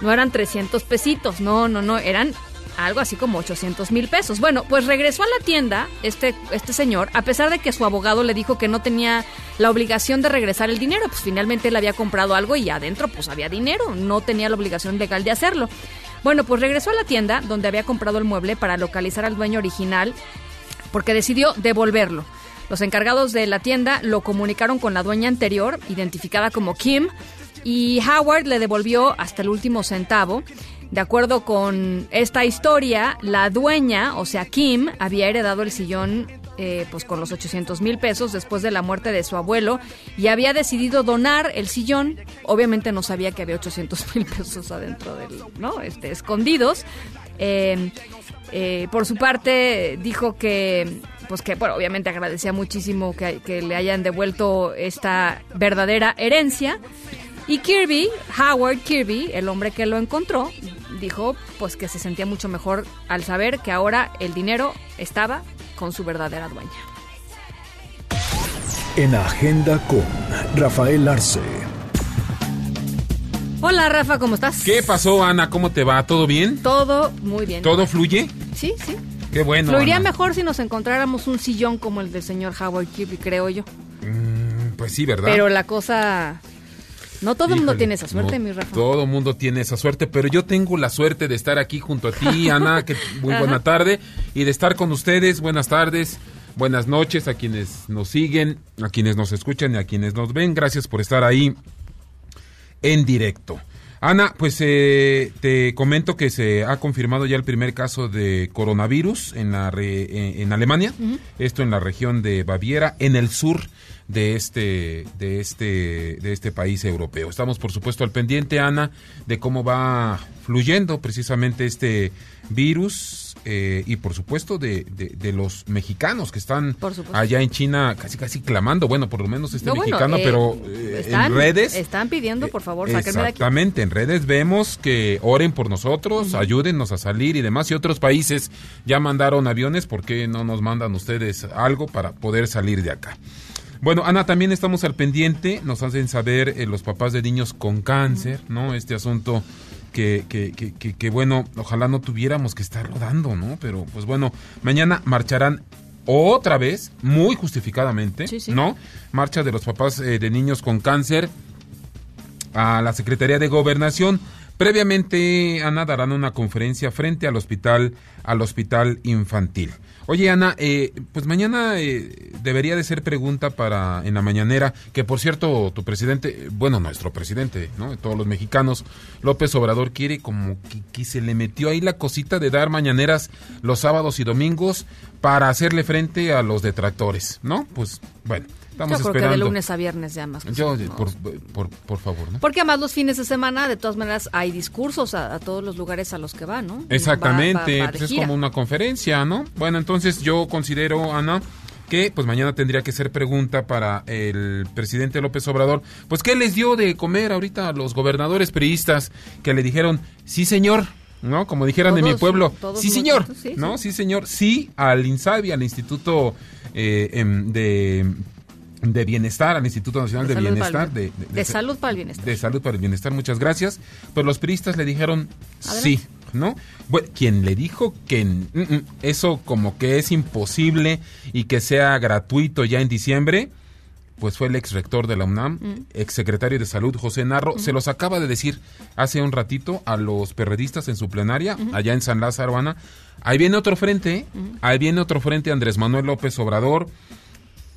no eran 300 pesitos, no, no, no, eran algo así como 800 mil pesos. Bueno, pues regresó a la tienda este, este señor, a pesar de que su abogado le dijo que no tenía la obligación de regresar el dinero, pues finalmente él había comprado algo y adentro pues había dinero, no tenía la obligación legal de hacerlo. Bueno, pues regresó a la tienda donde había comprado el mueble para localizar al dueño original porque decidió devolverlo. Los encargados de la tienda lo comunicaron con la dueña anterior, identificada como Kim, y Howard le devolvió hasta el último centavo. De acuerdo con esta historia, la dueña, o sea, Kim, había heredado el sillón eh, pues con los 800 mil pesos después de la muerte de su abuelo y había decidido donar el sillón. Obviamente no sabía que había 800 mil pesos adentro del, ¿no? Este, escondidos. Eh, eh, por su parte dijo que, pues que, bueno, obviamente agradecía muchísimo que, que le hayan devuelto esta verdadera herencia. Y Kirby, Howard Kirby, el hombre que lo encontró, dijo pues que se sentía mucho mejor al saber que ahora el dinero estaba con su verdadera dueña. En Agenda con Rafael Arce. Hola Rafa, ¿cómo estás? ¿Qué pasó, Ana? ¿Cómo te va? ¿Todo bien? Todo muy bien. ¿Todo fluye? Sí, sí. Qué bueno. Fluiría Ana. mejor si nos encontráramos un sillón como el del señor Howard Kirby, creo yo. Mm, pues sí, ¿verdad? Pero la cosa... No todo el mundo tiene esa suerte, no mi Rafa. Todo el mundo tiene esa suerte, pero yo tengo la suerte de estar aquí junto a ti, Ana, que muy buena tarde, y de estar con ustedes. Buenas tardes, buenas noches a quienes nos siguen, a quienes nos escuchan y a quienes nos ven. Gracias por estar ahí en directo. Ana, pues eh, te comento que se ha confirmado ya el primer caso de coronavirus en, la re- en, en Alemania, esto en la región de Baviera, en el sur de este, de este, de este país europeo. Estamos, por supuesto, al pendiente, Ana, de cómo va fluyendo precisamente este virus eh, y por supuesto de, de, de los mexicanos que están allá en China casi casi clamando, bueno, por lo menos este No, bueno, mexicano, eh, pero eh, están, en redes Están pidiendo, por favor, sáquenme de aquí. Exactamente, en redes vemos que oren por nosotros, ayúdennos a salir y demás. Y otros países ya mandaron aviones, ¿por qué no nos mandan ustedes algo para poder salir de acá? Bueno, Ana, también estamos al pendiente, nos hacen saber eh, los papás de niños con cáncer, ¿no? Este asunto que, que, que, que- que, bueno, ojalá no tuviéramos que estar rodando, ¿no? Pero pues bueno, mañana marcharán otra vez, muy justificadamente, ¿no? Marcha de los papás eh, de niños con cáncer a la Secretaría de Gobernación. Previamente, Ana, darán una conferencia frente al hospital, al hospital infantil. Oye, Ana, eh, pues mañana eh, debería de ser pregunta para en la mañanera, que por cierto, tu presidente, bueno, nuestro presidente, ¿no? Todos los mexicanos, López Obrador quiere como que, que se le metió ahí la cosita de dar mañaneras los sábados y domingos para hacerle frente a los detractores, ¿no? Pues bueno, estamos Yo creo que de esperando. lunes a viernes ya más. Yo, por, por, por favor, ¿no? Porque además los fines de semana, de todas maneras, hay discursos a, a todos los lugares a los que va, ¿no? Exactamente, Va- va- va de pues es como una conferencia, ¿no? Bueno, entonces yo considero, Ana, que pues mañana tendría que ser pregunta para el presidente López Obrador, pues ¿qué les dio de comer ahorita a los gobernadores priistas que le dijeron, sí señor, ¿no? Como dijeran de mi pueblo, sí señor, sí, ¿no? Sí señor, sí al INSABI, al Instituto eh, em, de, de Bienestar, al Instituto Nacional de, Bienestar, el- de, de salud para el bienestar. de salud para el bienestar, muchas gracias. Pero los priistas le dijeron Adelante. sí, ¿no? Bueno, quien le dijo que mm, mm, eso como que es imposible y que sea gratuito ya en diciembre, pues fue el ex rector de la UNAM, Mm. ex secretario de salud, José Narro, se los acaba de decir hace un ratito a los perredistas en su plenaria, allá en San Lázaro, Ana. Ahí viene otro frente, ¿eh? ahí viene otro frente, Andrés Manuel López Obrador,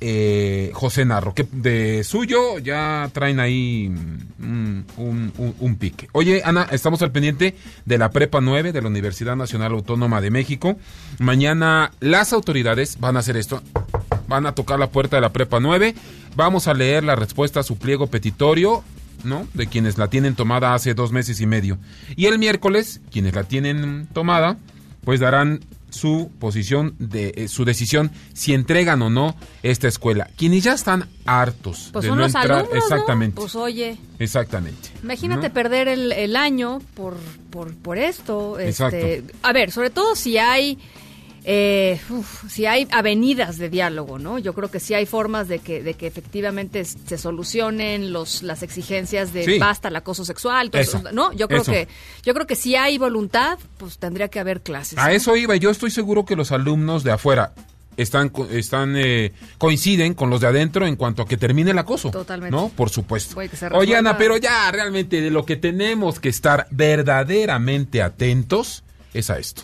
eh, José Narro, que de suyo ya traen ahí mm, un, un- pique. Oye, Ana, estamos al pendiente de la Prepa 9 de la Universidad Nacional Autónoma de México. Mañana las autoridades van a hacer esto. Van a tocar la puerta de la Prepa 9. Vamos a leer la respuesta a su pliego petitorio, ¿no? De quienes la tienen tomada hace dos meses y medio. Y el miércoles, quienes la tienen tomada, pues darán su posición de eh, su decisión si entregan o no esta escuela. Quienes ya están hartos Pues de son no los entrar, alumnos, ¿no? exactamente, Pues oye, exactamente. imagínate ¿no? perder el, el año por, por, por esto. Exacto. Este, a ver, sobre todo si hay... eh, uf, si hay avenidas de diálogo, ¿no? Yo creo que sí hay formas de que, de que efectivamente se solucionen los, las exigencias de Sí. basta el acoso sexual, todo Eso, eso, ¿no? Yo creo eso. que, yo creo que si hay voluntad, pues tendría que haber clases. A ¿no? eso iba. y Yo estoy seguro que los alumnos de afuera están, están eh, coinciden con los de adentro en cuanto a que termine el acoso. Totalmente. ¿No? Por supuesto. Oye, Ana, pero ya realmente de lo que tenemos que estar verdaderamente atentos es a esto.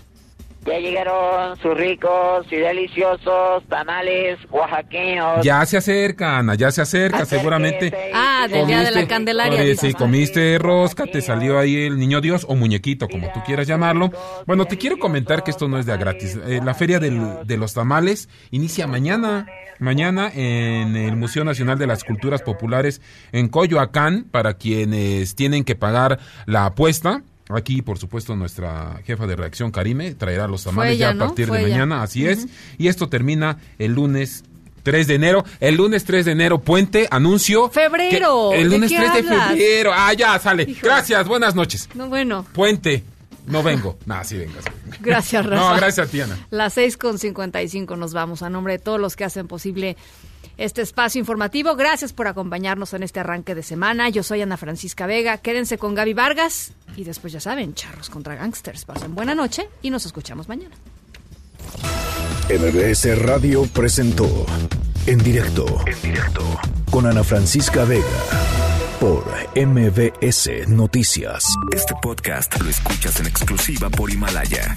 Ya llegaron sus ricos y deliciosos tamales oaxaqueños. Ya se acerca, Ana, ya se acerca, Acérquese seguramente. Ah, del día de la Candelaria. Oye, sí, comiste rosca, te salió ahí el niño Dios o muñequito, como tú quieras llamarlo. Bueno, te quiero comentar que esto no es de a gratis. Eh, la Feria del- de los Tamales inicia mañana. Mañana en el Museo Nacional de las Culturas Populares en Coyoacán, para quienes tienen que pagar la apuesta. Aquí, por supuesto, nuestra jefa de reacción, Karime, traerá los tamales ella, ya a ¿no? partir Fue de ella. mañana, así es. Y esto termina el lunes 3 de enero. El lunes 3 de enero, puente, anuncio. Febrero, que- el ¿de lunes qué 3 de febrero. Ah, ya, sale. Gracias, buenas noches. No, bueno, Puente. No vengo. Nah, sí vengas. gracias, Rafa. No, gracias a ti, Ana. Las seis con 55 nos vamos a nombre de todos los que hacen posible este espacio informativo. Gracias por acompañarnos en este arranque de semana. Yo soy Ana Francisca Vega. Quédense con Gaby Vargas y después ya saben, charros contra gangsters. Pasen buena noche y nos escuchamos mañana. MBS Radio presentó En directo. En directo. Con Ana Francisca Vega. Por MBS Noticias. Este podcast lo escuchas en exclusiva por Himalaya.